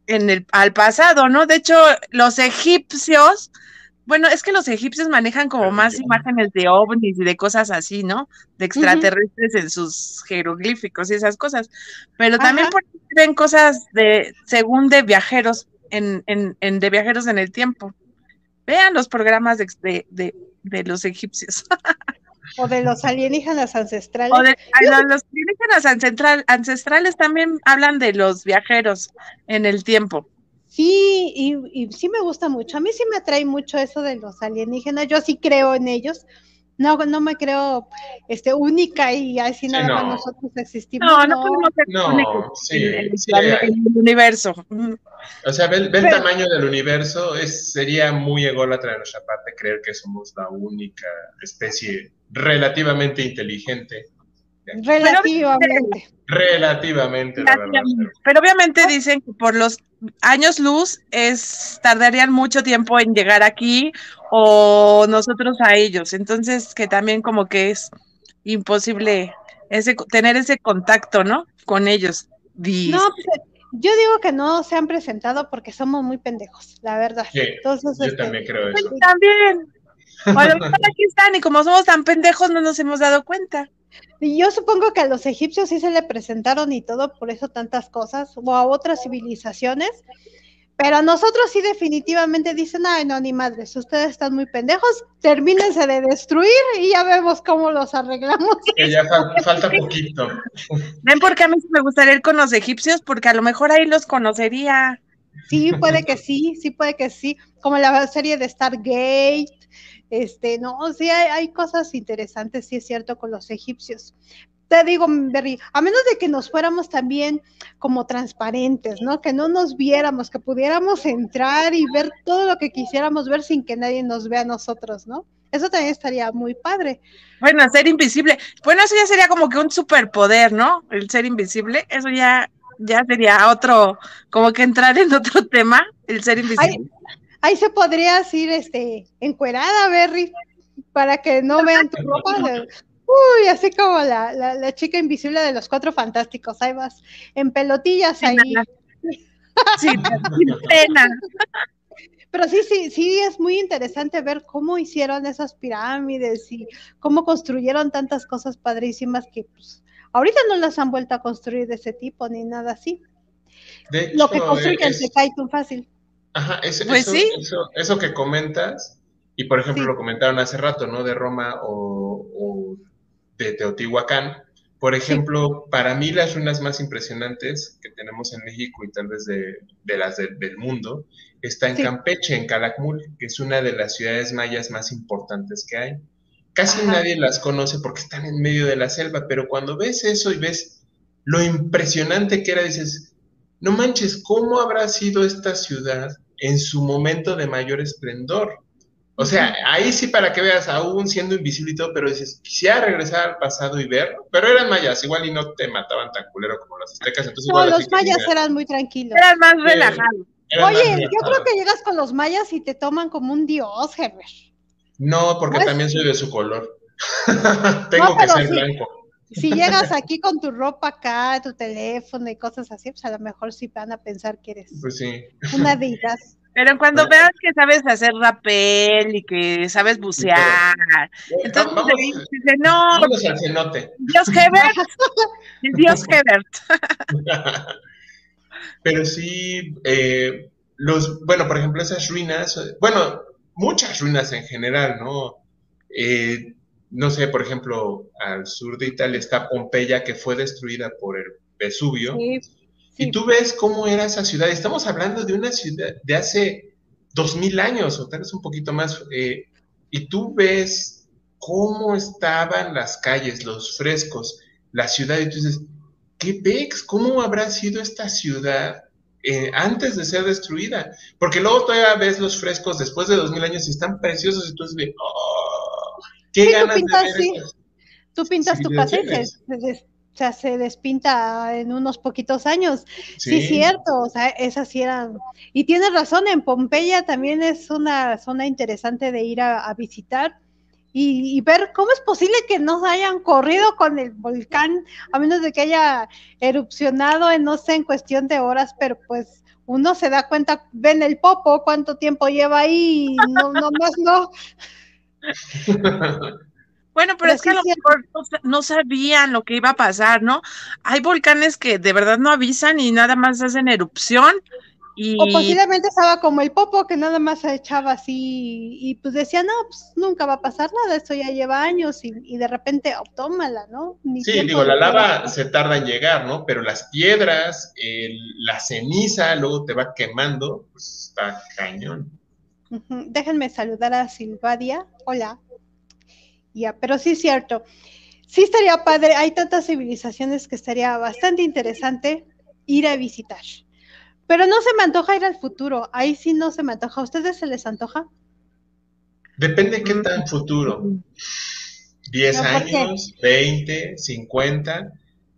en el al pasado, ¿no? De hecho, los egipcios, bueno, es que los egipcios manejan como más imágenes de ovnis y de cosas así, ¿no? De extraterrestres en sus jeroglíficos y esas cosas. Pero también ven cosas de, según de viajeros en, en, en, de viajeros en el tiempo. Vean los programas de, de, de, los egipcios. O de los alienígenas ancestrales. O de, los alienígenas ancestrales también hablan de los viajeros en el tiempo. Sí, y, y, sí me gusta mucho. A mí sí me atrae mucho eso de los alienígenas. Yo sí creo en ellos no, no me creo este, única y así nada más nosotros existimos. No, no, podemos ser no, sí, en, el universo. O sea, ve, el tamaño del universo, es, sería muy ególatra de nuestra parte creer que somos la única especie relativamente inteligente. Relativamente. Relativamente, Pero obviamente dicen que por los años luz es tardarían mucho tiempo en llegar aquí o nosotros a ellos. Entonces, que también como que es imposible ese tener ese contacto, ¿no? Con ellos. No, pues, yo digo que no se han presentado porque somos muy pendejos, la verdad. Entonces, yo este, también creo eso. También. Bueno, aquí están y como somos tan pendejos no nos hemos dado cuenta. Y yo supongo que a los egipcios sí se le presentaron y todo, por eso tantas cosas, o a otras civilizaciones, Pero nosotros sí definitivamente dicen, ay, no, ni madres, ustedes están muy pendejos, termínense de destruir y ya vemos cómo los arreglamos. Que ya falta poquito. Ven porque a mí me gustaría ir con los egipcios, porque a lo mejor ahí los conocería. Sí, puede que sí, sí puede que sí, como la serie de Stargate, este, no, sí hay, hay cosas interesantes, sí es cierto, con los egipcios te digo, Berry, a menos de que nos fuéramos también como transparentes, ¿no? Que no nos viéramos, que pudiéramos entrar y ver todo lo que quisiéramos ver sin que nadie nos vea a nosotros, ¿no? Eso también estaría muy padre. Bueno, ser invisible. Bueno, eso ya sería como que un superpoder, ¿no? El ser invisible, eso ya, ya sería otro, como que entrar en otro *laughs* tema, el ser invisible. Ahí, se podría decir, este, encuerada, Berry, para que no vean tu ropa. Uy, así como la, la, chica invisible de los cuatro fantásticos, ahí vas, en pelotillas ahí. Sí, pena. Pero sí, sí, sí, es muy interesante ver cómo hicieron esas pirámides y cómo construyeron tantas cosas padrísimas que pues, ahorita no las han vuelto a construir de ese tipo ni nada así. Lo que construyen se cae tan fácil. Ajá, pues eso, eso, eso, que comentas, y por ejemplo lo comentaron hace rato, ¿no? De Roma o de Teotihuacán. Por ejemplo, para mí las ruinas más impresionantes que tenemos en México y tal vez de, las del mundo está en Campeche, en Calakmul, que es una de las ciudades mayas más importantes que hay. Casi nadie las conoce porque están en medio de la selva, pero cuando ves eso y ves lo impresionante que era, dices, no manches, ¿cómo habrá sido esta ciudad en su momento de mayor esplendor? O sea, ahí sí para que veas, aún siendo invisible y todo, pero dices, quisiera regresar al pasado y ver, pero eran mayas, igual y no te mataban tan culero como los aztecas. Entonces no, los mayas eran muy tranquilos. Eran más relajados. Oye, yo creo que llegas con los mayas y te toman como un dios, Herbert. No, porque también soy de su color. *laughs* Tengo que ser blanco. Si llegas aquí con tu ropa acá, tu teléfono y cosas así, pues a lo mejor sí van a pensar que eres pues sí. una deidad. Pero cuando veas que sabes hacer rapel y que sabes bucear, entonces vamos, dice, no, vamos al cenote. Dios Hebert, *laughs* Dios Hebert. *laughs* Pero sí, eh, los, bueno, por ejemplo, esas ruinas, bueno, muchas ruinas en general, ¿no? Eh, no sé, por ejemplo, al sur de Italia está Pompeya, que fue destruida por el Vesubio. Sí y tú ves cómo era esa ciudad. Estamos hablando de una ciudad de hace dos mil años o tal vez un poquito más. Eh, y tú ves cómo estaban las calles, los frescos, la ciudad. Y tú dices, ¿qué pex? ¿Cómo habrá sido esta ciudad eh, antes de ser destruida? Porque luego todavía ves los frescos después de dos mil años y están preciosos. Y tú dices, oh, qué ganas de ver Tú pintas tu paseo o sea, se despinta en unos poquitos años. Sí, cierto, o sea, esas sí eran. Y tienes razón, en Pompeya también es una zona interesante de ir a, visitar y, ver cómo es posible que no hayan corrido con el volcán, a menos de que haya erupcionado en, no sé, en cuestión de horas, pero pues uno se da cuenta, ven el popo, cuánto tiempo lleva ahí, y no, no más no. Bueno, pero, es que a lo mejor no sabían lo que iba a pasar, ¿no? Hay volcanes que de verdad no avisan y nada más hacen erupción. Y... O posiblemente estaba como el popo que nada más se echaba así y pues decía, no, pues nunca va a pasar nada, esto ya lleva años y, de repente, oh, tómala, ¿no? sí, digo, la lava se tarda en llegar, ¿no? Pero las piedras, la ceniza, luego te va quemando, pues está cañón. Déjenme saludar a Silvadia. Hola pero sí es cierto. Sí estaría padre, hay tantas civilizaciones que estaría bastante interesante ir a visitar. Pero no se me antoja ir al futuro, ahí sí no se me antoja. ¿A ustedes se les antoja? Depende de qué tan futuro. 10 años, 20, 50.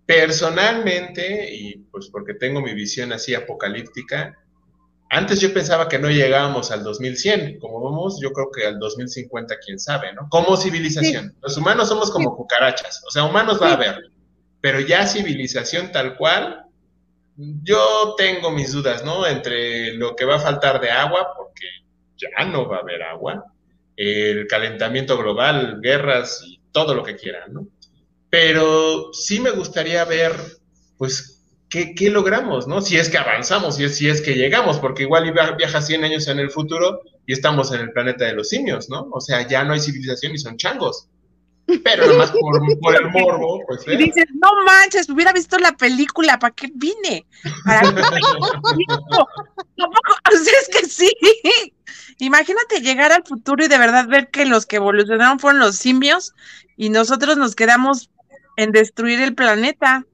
Personalmente, y pues porque tengo mi visión así apocalíptica, antes yo pensaba que no llegábamos al 2100, como vamos, yo creo que al 2050, quién sabe, ¿no? Como civilización. Los humanos somos como cucarachas, o sea, humanos va a haber, pero ya civilización tal cual, yo tengo mis dudas, ¿no? Entre lo que va a faltar de agua, porque ya no va a haber agua, el calentamiento global, guerras y todo lo que quieran, ¿no? Pero sí me gustaría ver, pues, ¿qué, qué logramos, no? Si es que avanzamos, si es, si es que llegamos, porque igual viaja 100 años en el futuro y estamos en el planeta de los simios, ¿no? O sea, ya no hay civilización y son changos. Pero nomás por, por el morbo, pues. Y dices, no manches, hubiera visto la película, ¿para qué vine? Para no, *laughs* es que sí. Imagínate llegar al futuro y de verdad ver que los que evolucionaron fueron los simios y nosotros nos quedamos en destruir el planeta.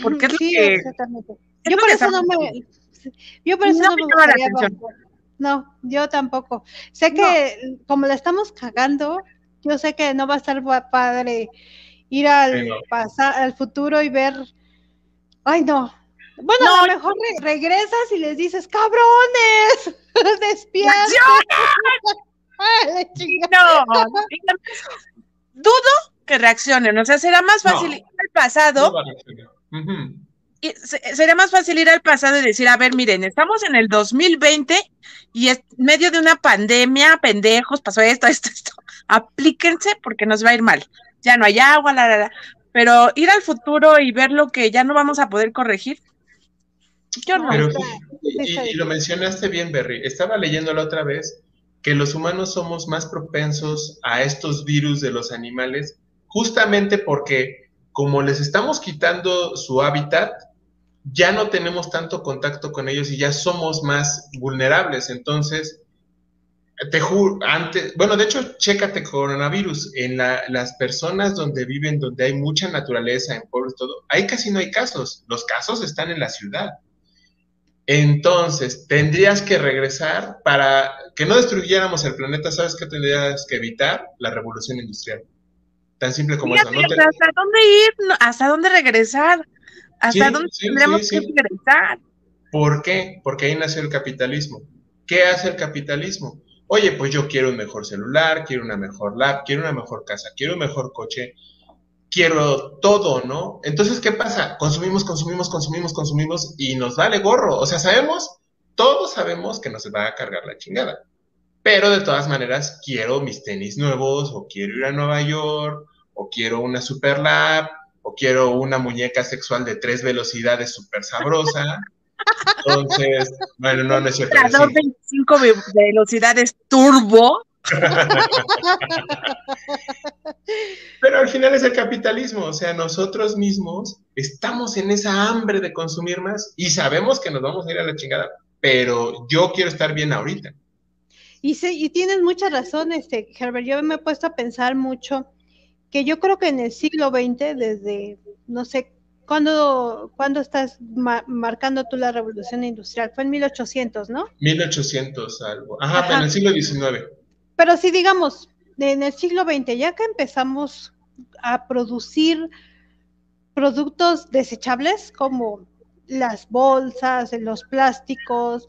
Porque es sí, que, exactamente. Yo por eso no me, yo por eso No no, me la atención. No, yo tampoco. Sé que como la estamos cagando, yo sé que no va a estar pa- padre ir al Sí, no. pasar, al futuro y ver. Ay, no. Bueno, No, a lo mejor re- regresas y les dices, cabrones, *laughs* despierta. *laughs* No, dudo que reaccionen. O sea, será más fácil No. ir al pasado No va a y se- sería más fácil ir al pasado y decir, a ver, miren, estamos en el 2020 y en medio de una pandemia, pendejos, pasó esto, *laughs* esto, esto. Aplíquense porque nos va a ir mal. Ya no hay agua, la, la, la. Pero ir al futuro y ver lo que ya no vamos a poder corregir, yo no. Pero, y- y lo mencionaste bien, Berry. Estaba leyendo la otra vez que los humanos somos más propensos a estos virus de los animales, justamente porque como les estamos quitando su hábitat, ya no tenemos tanto contacto con ellos y ya somos más vulnerables. Entonces, te juro, antes, bueno, de hecho, chécate coronavirus. En la- las personas donde viven, donde hay mucha naturaleza, en pueblos, todo, ahí casi no hay casos. Los casos están en la ciudad. Entonces, tendrías que regresar para que no destruyéramos el planeta. ¿Sabes qué tendrías que evitar? La revolución industrial. Tan simple como Fíjate, eso. No te- ¿Hasta dónde ir? ¿Hasta dónde regresar? ¿Hasta Sí, dónde sí, tendremos sí, que regresar? ¿Por qué? Porque ahí nació el capitalismo. ¿Qué hace el capitalismo? Oye, pues yo quiero un mejor celular, quiero una mejor lap, quiero una mejor casa, quiero un mejor coche, quiero todo, ¿no? Entonces, ¿qué pasa? Consumimos, consumimos, consumimos, consumimos y nos vale gorro. O sea, sabemos, todos sabemos que nos va a cargar la chingada. Pero de todas maneras, quiero mis tenis nuevos, o quiero ir a Nueva York, o quiero una super lap, o quiero una muñeca sexual de tres velocidades súper sabrosa. Entonces, bueno, no, no es cierto. 225 ve- velocidades turbo. Pero al final es el capitalismo, o sea, nosotros mismos estamos en esa hambre de consumir más y sabemos que nos vamos a ir a la chingada, pero yo quiero estar bien ahorita. Y, sí, y tienes mucha razón, este, Herbert. Yo me he puesto a pensar mucho que yo creo que en el siglo XX, desde, no sé, ¿cuándo, ¿cuándo estás ma- marcando tú la revolución industrial? Fue en 1800, ¿no? 1800 algo. Ajá, Ajá. en el siglo XIX. Pero sí, digamos, en el siglo XX, ya que empezamos a producir productos desechables como las bolsas, los plásticos,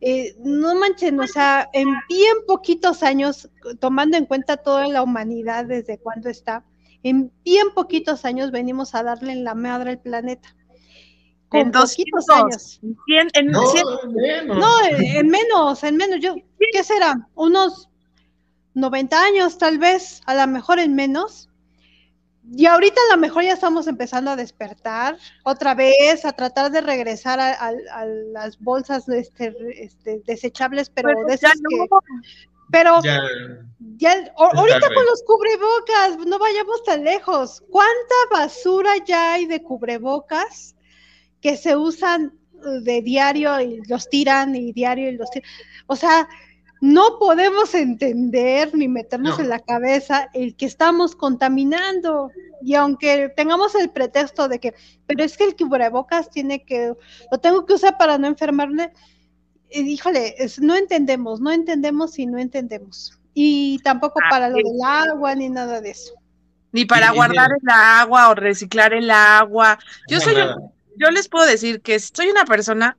eh, no manchen, o sea, en bien poquitos años, tomando en cuenta toda la humanidad desde cuándo está, en bien poquitos años venimos a darle en la madre al planeta. Con En poquitos 200, años. en 100, en No, 100. menos. No, eh, en menos, en menos. Yo, ¿qué será? Unos 90 años, tal vez, a lo mejor en menos. Y ahorita a lo mejor ya estamos empezando a despertar otra vez, a tratar de regresar a, a- a las bolsas este, este, desechables, pero de ya esas que. no. Pero Ya, ya, o- Es ahorita tarde. con los cubrebocas, no vayamos tan lejos. ¿Cuánta basura ya hay de cubrebocas que se usan eh, de diario y los tiran y diario y los tiran? O sea, no podemos entender ni meternos No. en la cabeza el que estamos contaminando. Y aunque tengamos el pretexto de que, pero es que el cubrebocas tiene que, lo tengo que usar para no enfermarme, eh, híjole, es- no entendemos, no entendemos y no entendemos. Y tampoco para lo del agua ni nada de eso. Ni para Y- y guardar el agua o reciclar el agua. Yo no, soy, yo les puedo decir que soy una persona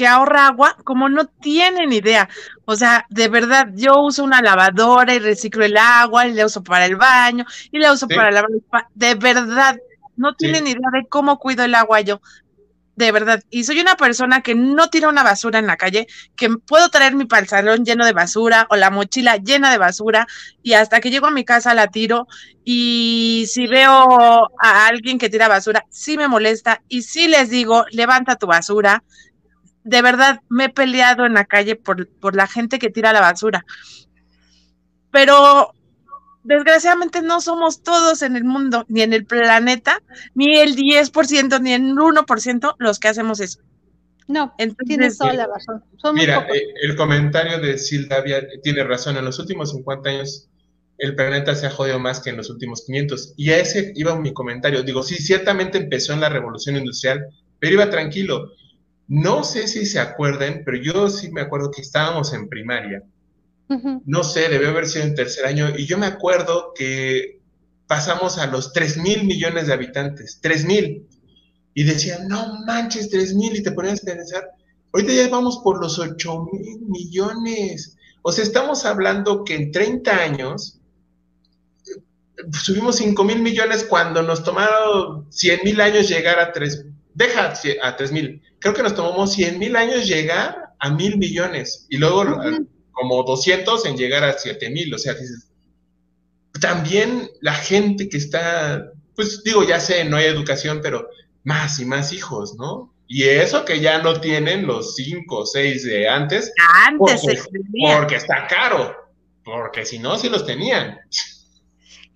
que ahorra agua como no tienen idea. O sea, de verdad, yo uso una lavadora y reciclo el agua y la uso para el baño y la uso Sí. para lavar De verdad, no tienen idea de cómo cuido el agua yo. de verdad. Y soy una persona que no tira una basura en la calle, que puedo traer mi pantalón lleno de basura o la mochila llena de basura y hasta que llego a mi casa la tiro. Y si veo a alguien que tira basura, sí me molesta y sí les digo, levanta tu basura. De verdad, me he peleado en la calle por, por la gente que tira la basura. Pero desgraciadamente no somos todos en el mundo, ni en el planeta, ni el 10%, ni el 1% los que hacemos eso. No, tienes toda la razón. mira, eh, el comentario de Sildavia tiene razón. En los últimos 50 años el planeta se ha jodido más que en los últimos 500. Y a ese iba mi comentario. Digo, sí, ciertamente empezó en la revolución industrial, pero iba tranquilo. No sé si se acuerden, pero yo sí me acuerdo que estábamos en primaria no sé, debió haber sido en tercer año. Y yo me acuerdo que pasamos a los 3 mil millones de habitantes, 3 mil. Y decían, no manches, 3 mil. Y te ponías a pensar, ahorita ya vamos por los 8 mil millones. O sea, estamos hablando que en 30 años subimos 5 mil millones cuando nos tomaron 100 mil años llegar a 3, deja a 3 mil, creo que nos tomamos 100 mil años llegar a mil millones y luego como 200 en llegar a 7000, o sea, dices, también la gente que está, pues digo, ya sé, no hay educación, pero más y más hijos, ¿no? Y eso que ya no tienen los 5 o 6 de antes, antes porque, porque está caro, porque si no, sí los tenían.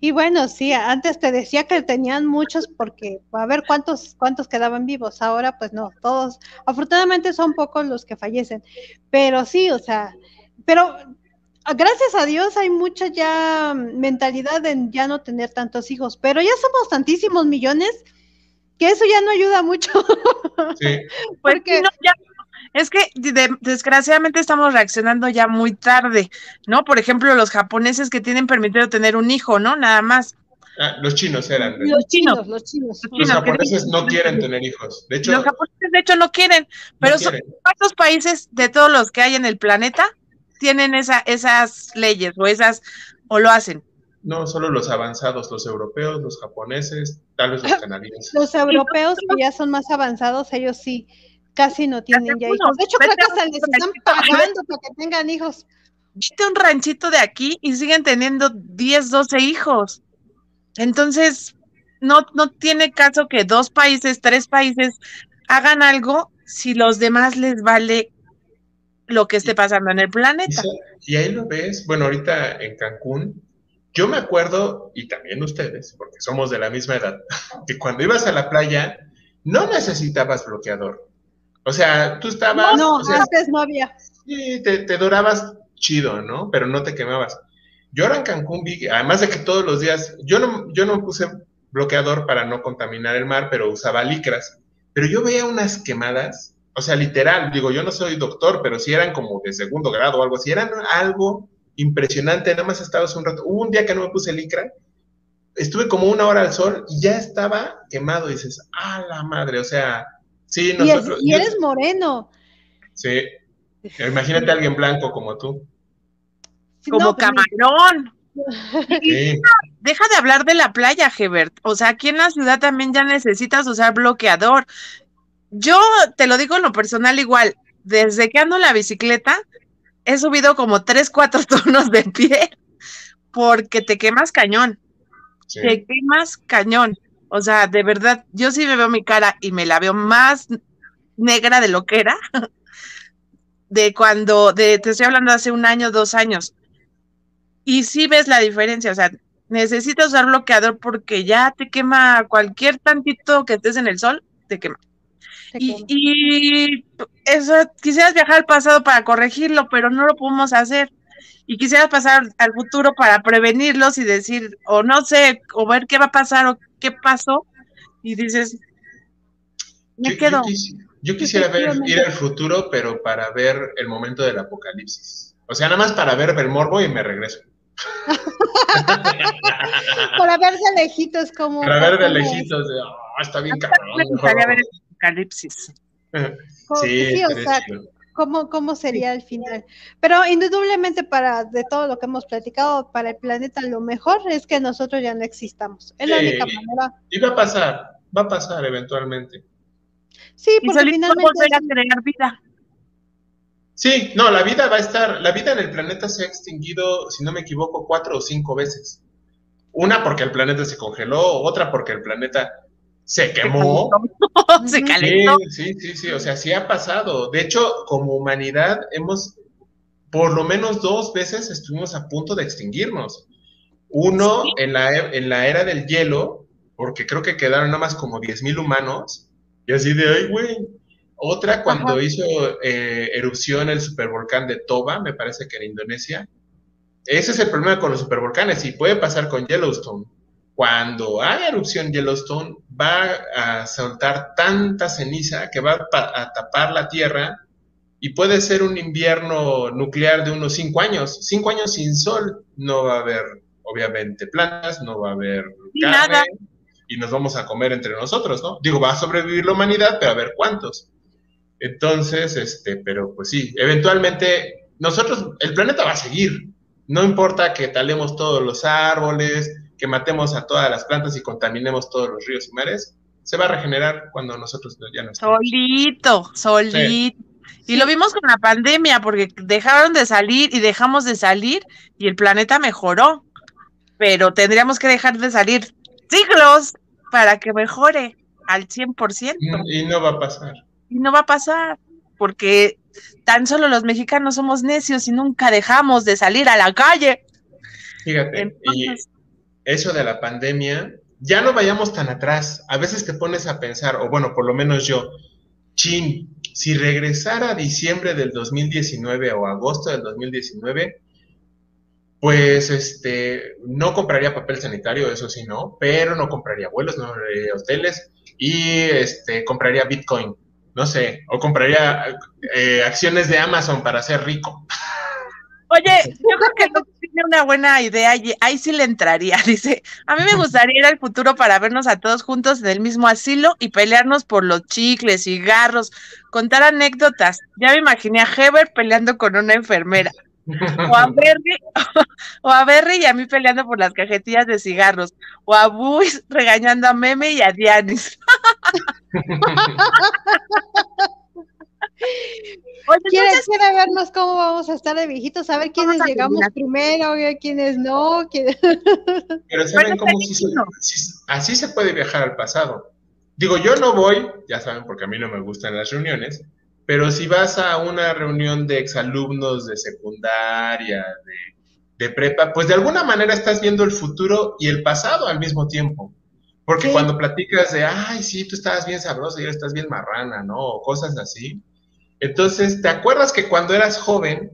Y bueno, sí, antes te decía que tenían muchos porque a ver cuántos cuántos quedaban vivos. Ahora pues no, todos. Afortunadamente son pocos los que fallecen. Pero sí, o sea, pero gracias a Dios hay mucha ya mentalidad en ya no tener tantos hijos, pero ya somos tantísimos millones que eso ya no ayuda mucho. Sí. *laughs* Porque no, ya, es que desgraciadamente estamos reaccionando ya muy tarde, ¿no? Por ejemplo, los japoneses que tienen permitido tener un hijo, ¿no? Nada más. Ah, los chinos eran. Los chinos, los chinos. Los, japoneses no quieren tener hijos. De hecho, los japoneses de hecho no quieren, pero son cuántos países de todos los que hay en el planeta tienen esa, esas leyes o esas, o lo hacen. No, solo los avanzados, los europeos, los japoneses, tal vez los *laughs* canadienses. Los europeos que ya son más avanzados, ellos sí, casi no tienen ya hijos. De hecho, creo que se les están pagando para que tengan hijos. Viste un ranchito de aquí y siguen teniendo 10, 12 hijos. Entonces, no, no tiene caso que dos países, tres países hagan algo si los demás les vale lo que esté pasando en el planeta. Y, ahí lo ves, bueno, ahorita en Cancún, yo me acuerdo, y también ustedes, porque somos de la misma edad, *laughs* que cuando ibas a la playa no necesitabas bloqueador. O sea, tú estabas... No, antes no había. Sí, te, te dorabas chido, ¿no? Pero no te quemabas. Yo ahora en Cancún vi, además de que todos los días, yo no, yo no puse bloqueador para no contaminar el mar, pero usaba licras. Pero yo veía unas quemadas o sea, literal, digo, yo no soy doctor, pero si eran como de segundo grado o algo así, eran algo impresionante, nada más estabas un rato, hubo un día que no me puse licra, estuve como una hora al sol y ya estaba quemado, y dices, ah, la madre, o sea, sí, nosotros... Y, eres moreno. Sí, imagínate a alguien blanco como tú. Como camarón. *laughs* Deja de hablar de la playa, Hebert. O sea, aquí en la ciudad también ya necesitas usar bloqueador. Yo te lo digo en lo personal igual, desde que ando en la bicicleta, he subido como tres, cuatro *laughs* tonos de pie porque te quemas cañón. Te quemas cañón. O sea, de verdad, yo sí me veo mi cara y me la veo más negra de lo que era. *laughs* De cuando, de, te estoy hablando hace un año, dos años. Y sí ves la diferencia, o sea, necesitas usar bloqueador porque ya te quema cualquier tantito que estés en el sol, te quema. Y, eso, quisieras viajar al pasado para corregirlo, pero no lo podemos hacer. Y quisieras pasar al futuro para prevenirlos y decir, o no sé, o ver qué va a pasar o qué pasó. Y dices, me yo, quedo. Yo, quisiera ver, ir al futuro, pero para ver el momento del apocalipsis. O sea, nada más para ver el morbo y me regreso. *laughs* para ver de lejitos como. Para ver de lejitos, de, oh, está bien cabrón apocalipsis. *laughs* Sí, o sea, ¿cómo, ¿cómo sería el final? Pero indudablemente para de todo lo que hemos platicado, para el planeta lo mejor es que nosotros ya no existamos. Es la única manera. Y va a pasar, va a pasar eventualmente. Sí, Y porque solito finalmente a crear vida. Sí, no, la vida va a estar, la vida en el planeta se ha extinguido, si no me equivoco, cuatro o cinco veces. Una porque el planeta se congeló, otra porque el planeta se quemó. *laughs* Se calentó. Sí, sí, sí, sí, o sea, sí ha pasado. De hecho, como humanidad hemos, por lo menos dos veces estuvimos a punto de extinguirnos. Uno Sí. en la, en la era del hielo, porque creo que quedaron nada más como 10.000 humanos, y así de, ay, güey. Otra cuando Ajá. hizo eh, erupción el supervolcán de Toba, me parece que en Indonesia. Ese es el problema con los supervolcanes y puede pasar con Yellowstone. Cuando haga erupción Yellowstone, va a soltar tanta ceniza que va a, pa- a tapar la Tierra y puede ser un invierno nuclear de unos cinco años. Cinco años sin sol, no va a haber, obviamente, plantas, no va a haber carne nada. y nos vamos a comer entre nosotros, ¿no? Digo, va a sobrevivir la humanidad, pero a ver cuántos. Entonces, este, pero pues sí, eventualmente nosotros, el planeta va a seguir. No importa que talemos todos los árboles, que matemos a todas las plantas y contaminemos todos los ríos y mares, se va a regenerar cuando nosotros ya no estemos. Solito, solito. Y Sí. lo vimos con la pandemia, porque dejaron de salir y dejamos de salir y el planeta mejoró. Pero tendríamos que dejar de salir siglos para que mejore al 100%. Y no va a pasar. Y no va a pasar, porque tan solo los mexicanos somos necios y nunca dejamos de salir a la calle. Fíjate, y eso de la pandemia, ya no vayamos tan atrás. A veces te pones a pensar, o bueno, por lo menos yo, chin, si regresara diciembre del 2019 o agosto del 2019, pues este, no compraría papel sanitario, eso sí, no, pero no compraría vuelos, no compraría hoteles y este, compraría Bitcoin, no sé, o compraría eh, acciones de Amazon para ser rico. Oye, yo creo que Lux tiene una buena idea y ahí sí le entraría. *laughs* Dice, a mí me gustaría ir al futuro para vernos a todos juntos en el mismo asilo y pelearnos por los chicles, cigarros, contar anécdotas. Ya me imaginé a Heber peleando con una enfermera, o a *laughs* Berry, *laughs* o a Berry y a mí peleando por las cajetillas de cigarros, o a Buis regañando a Meme y a Dianis. Oye, Quiere, entonces, quiere vernos cómo vamos a estar de viejitos, a ver quiénes a llegamos terminar. primero, quiénes no. quién- *laughs* Pero ¿saben Bueno, cómo se- sí- así se puede viajar al pasado? Digo, yo no voy, ya saben, porque a mí no me gustan las reuniones, pero si vas a una reunión de exalumnos de secundaria, de, de prepa, pues de alguna manera estás viendo el futuro y el pasado al mismo tiempo. Porque Sí. cuando platicas de, ay, sí, tú estabas bien sabrosa y ahora estás bien marrana, ¿no? O cosas así. Entonces, ¿te acuerdas que cuando eras joven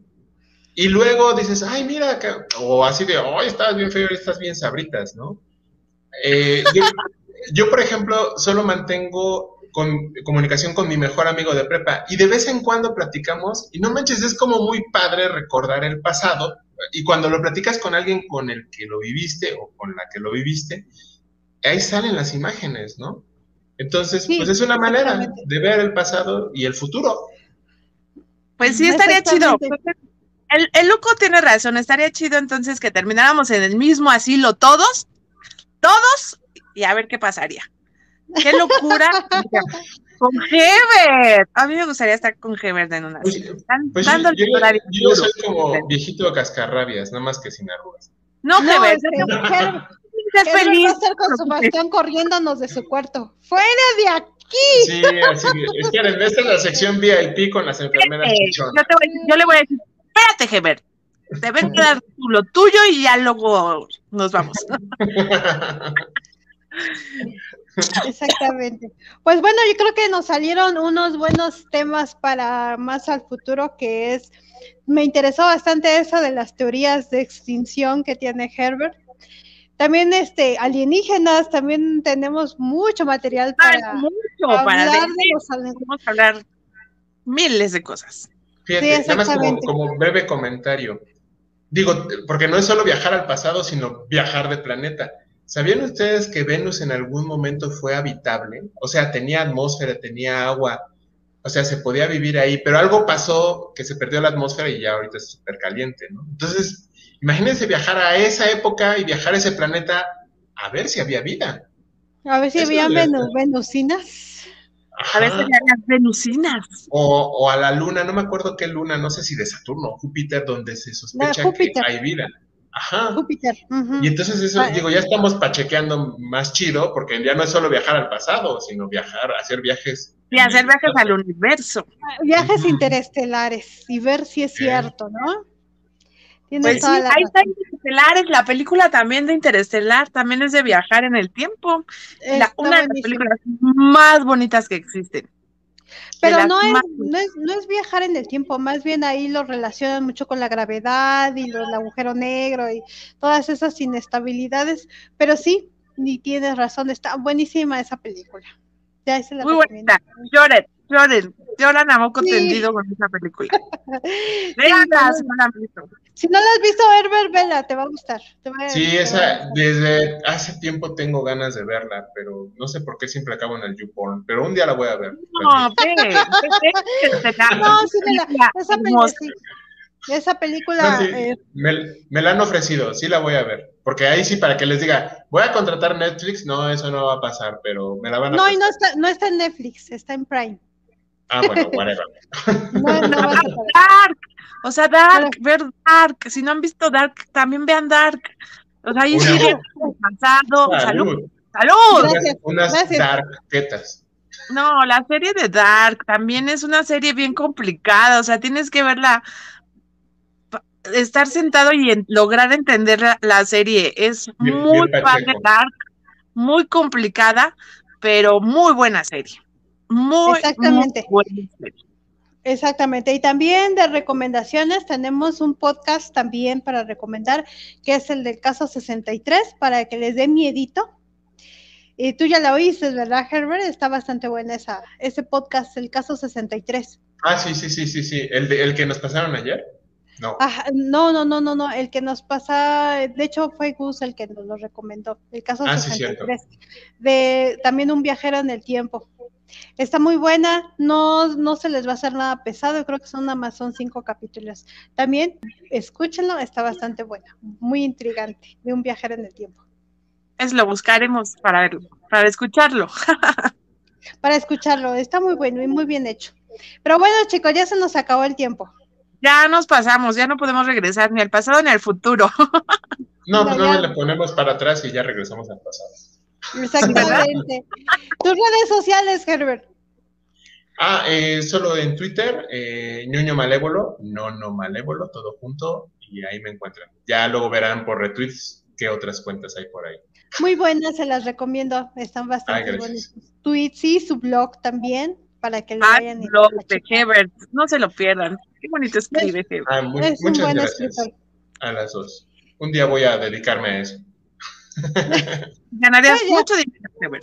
y luego dices, ay, mira, que-", o así de, ay, estabas bien feo y estás bien sabritas, ¿no? Eh, *laughs* yo, yo, por ejemplo, solo mantengo con, comunicación con mi mejor amigo de prepa y de vez en cuando platicamos y no manches, es como muy padre recordar el pasado y cuando lo platicas con alguien con el que lo viviste o con la que lo viviste, ahí salen las imágenes, ¿no? Entonces, Sí, pues es una manera de ver el pasado y el futuro. Pues sí, estaría chido. El, el Luco tiene razón, estaría chido entonces que termináramos en el mismo asilo todos, todos, y a ver qué pasaría. ¡Qué locura! *laughs* con Heber. A mí me gustaría estar con Heber en una Pues, asilo. Están Pues yo, dándole yo- yo soy como viejito cascarrabias, nada más que sin arrugas. No, No, Heber, yo te- Ger- seas Gerber feliz. va a estar con su bastón corriéndonos de su cuarto. ¡Fuera de aquí! Sí, así que, esperen, esta es la sección VIP con las enfermeras chichonas. yo, te voy- yo le voy a decir, espérate, Heber. Te ven a dar tú lo tuyo y ya luego nos vamos. *laughs* Exactamente. Pues bueno, yo creo que nos salieron unos buenos temas para más al futuro, que es, me interesó bastante eso de las teorías de extinción que tiene Herbert. También este alienígenas, también tenemos mucho material Hay para mucho para hablar decir. de los alien- Vamos a hablar miles de cosas. Fíjate, Sí, nada más como, exactamente. como breve comentario. Digo, porque no es solo viajar al pasado, sino viajar de planeta. ¿Sabían ustedes que Venus en algún momento fue habitable? O sea, tenía atmósfera, tenía agua, o sea, se podía vivir ahí, pero algo pasó que se perdió la atmósfera y ya ahorita es súper caliente, ¿no? Entonces, imagínense viajar a esa época y viajar a ese planeta a ver si había vida. A ver si Eso venu- venusinas. A veces ya las venusinas. O, o, a la luna, no me acuerdo qué luna, no sé si de Saturno o Júpiter, donde se sospecha que hay vida. Ajá. Júpiter. Y entonces eso, digo, ya estamos pachequeando más chido, porque ya no es solo viajar al pasado, sino viajar, hacer viajes. Y hacer viajes al universo. Viajes interestelares y ver si es cierto, ¿no? Pues sí, ahí está Interestelares, la película también de Interestelar, también es de viajar en el tiempo. La, una de las películas más bonitas que existen. Pero no es, no es, no, es, viajar en el tiempo, más bien ahí lo relacionan mucho con la gravedad y el agujero negro y todas esas inestabilidades. Pero sí, ni tienes razón, está buenísima esa película. Ya se la Muy buena, lloren, lloren, lloran a moco tendido con esa película. *laughs* Veanla si no la han visto. Si no la has visto, Herbert, vela, te va a gustar. sí, esa, desde hace tiempo tengo ganas de verla, pero no sé por qué siempre acabo en el YouPorn, pero un día la voy a ver. No, ve, *laughs* no, sí, la, esa película, sí. Esa película. eh, me, la han ofrecido, sí la voy a ver. Porque ahí sí, para que les diga, voy a contratar Netflix, no, eso no va a pasar, pero me la van a. No, y no está, no está en Netflix, está en Prime. Ah, bueno, whatever. *laughs* Dark, o sea, Dark, ver Dark. Si no han visto Dark, también vean Dark. O sea, ahí sigue pasado. Salud. Salud. unas Dark tetas. No, la serie de Dark también es una serie bien complicada. O sea, tienes que verla estar sentado y lograr entender la, serie es muy padre, dark, muy complicada, pero muy buena serie. Muy, Exactamente. Exactamente. Y también de recomendaciones tenemos un podcast también para recomendar, que es el del caso 63, para que les dé miedito. Y tú ya la oíste, ¿verdad, Herbert? Está bastante buena esa, ese podcast, el caso 63. Ah, sí, sí, sí, sí, sí. ¿El, de, el que nos pasaron ayer? No. no, no, no, no, no, el que nos pasa, de hecho fue Gus el que nos lo recomendó, el caso ah, 63, de también un viajero en el tiempo. Está muy buena, no, no se les va a hacer nada pesado, creo que son nada más son cinco capítulos. También escúchenlo, está bastante buena, muy intrigante, de un viajero en el tiempo. Es lo buscaremos para verlo, para escucharlo. *laughs* para escucharlo, está muy bueno y muy bien hecho. Pero bueno, chicos, ya se nos acabó el tiempo ya nos pasamos, ya no podemos regresar ni al pasado ni al futuro. *laughs* No, pues no le ponemos para atrás y ya regresamos al pasado. Exactamente. Tus redes sociales, Herbert. Ah, eh, solo en Twitter, eh, ñoño malévolo, no no malévolo, todo junto, y ahí me encuentran. Ya luego verán por retweets qué otras cuentas hay por ahí. Muy buenas, se las recomiendo, están bastante buenas. Tweets y su blog también, para que lo ah, vayan. blog de Herbert, no se lo pierdan. Qué bonito escribe. Ah, muchas gracias a las dos. Un día voy a dedicarme a eso. *laughs* Ganarías mucho dinero.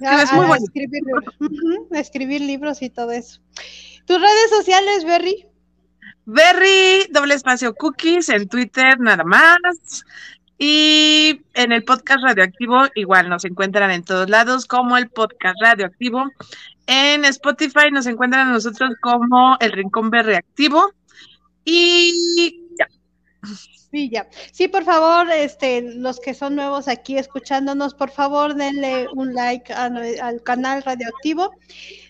Es muy bueno. Escribir, escribir libros y todo eso. ¿Tus redes sociales, Berry? Berry, doble espacio cookies en Twitter nada más. Y en el podcast radioactivo, igual nos encuentran en todos lados como el podcast radioactivo. En Spotify nos encuentran a nosotros como el Rincón B Reactivo. Y ya. Sí, ya. Sí, por favor, este, los que son nuevos aquí escuchándonos, por favor, denle un like al canal Radioactivo.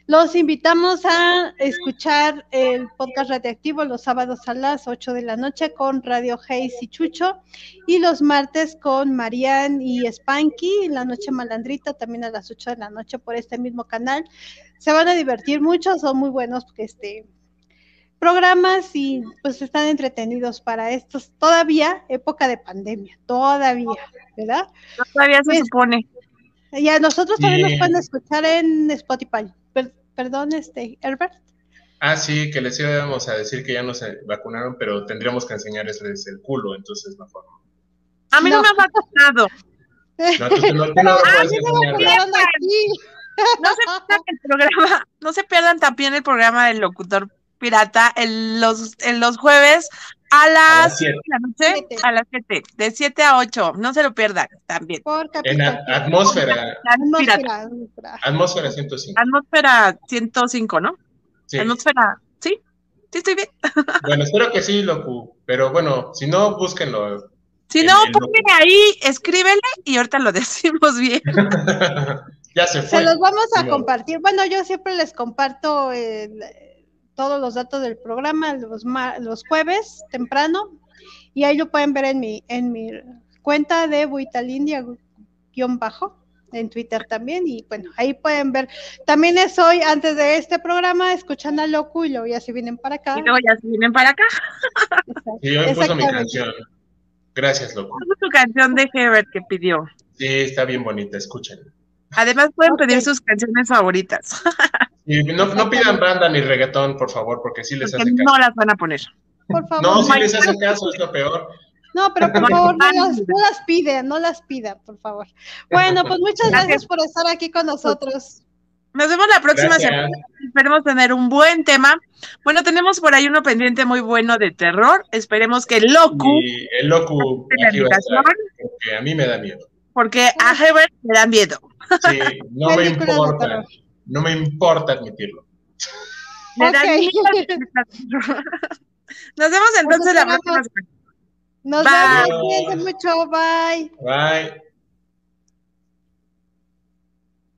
Los invitamos a escuchar el podcast radioactivo los sábados a las 8 de la noche con Radio Hayes y Chucho y los martes con Marian y Spanky, la noche malandrita también a las 8 de la noche por este mismo canal se van a divertir mucho, son muy buenos este, programas y pues están entretenidos para estos, todavía época de pandemia, todavía, ¿verdad? Todavía se supone. Y a nosotros también nos pueden escuchar en Spotify. perdón, este, Herbert. Ah, sí, que les íbamos a decir que ya no se vacunaron, pero tendríamos que enseñarles el culo, entonces mejor. A mí no, me ha vacunado. No, tú, no, tú no lo *laughs* puedes enseñar. *laughs* No se pierdan el programa, no se pierdan también el programa del locutor pirata en los, en los jueves a las 7 de la noche, a las 7, de 7 a 8, no se lo pierdan también. en atmósfera. Atmósfera. Atmósfera 105. Atmósfera 105, ¿no? Sí. Atmósfera, ¿sí? Sí, estoy bien. *laughs* Bueno, espero que sí, Locu, pero bueno, si no, búsquenlo. Si no, ponle ahí, escríbele y ahorita lo *laughs* decimos bien. *laughs* Ya se fue. Se los vamos a No. compartir. Bueno, yo siempre les comparto el- todos los datos del programa los, jueves temprano y ahí lo pueden ver en mi, en mi cuenta de Buitalindia guion bajo en Twitter también y bueno, ahí pueden ver. También es hoy, antes de este programa, escuchan a Locu y luego ya se vienen para acá. Y luego ya se vienen para acá. Sí, yo me puso mi canción. Gracias, loco. Es tu canción de Hebert que pidió. Sí, está bien bonita, escuchen. Además pueden pedir sus canciones favoritas, *laughs* Y no, no pidan banda ni reggaetón, por favor, porque sí les porque hacen caso. no las van a poner. Por favor. No, my les hacen caso, es lo peor. No, pero por favor, no las, no las piden, no las pidan, por favor. Bueno, pues muchas Gracias. gracias por estar aquí con nosotros. Nos vemos la próxima Gracias. semana. Esperemos tener un buen tema. Bueno, tenemos por ahí uno pendiente muy bueno de terror. Esperemos que Locu Y el loco de la aquí va a estar, invitación, porque a mí me da miedo. Porque a Hebert le da miedo. Sí, no me importa. No me importa admitirlo. Le da miedo. Nos vemos entonces la próxima semana. Nos Bye. vemos, cuídense mucho, bye. Bye.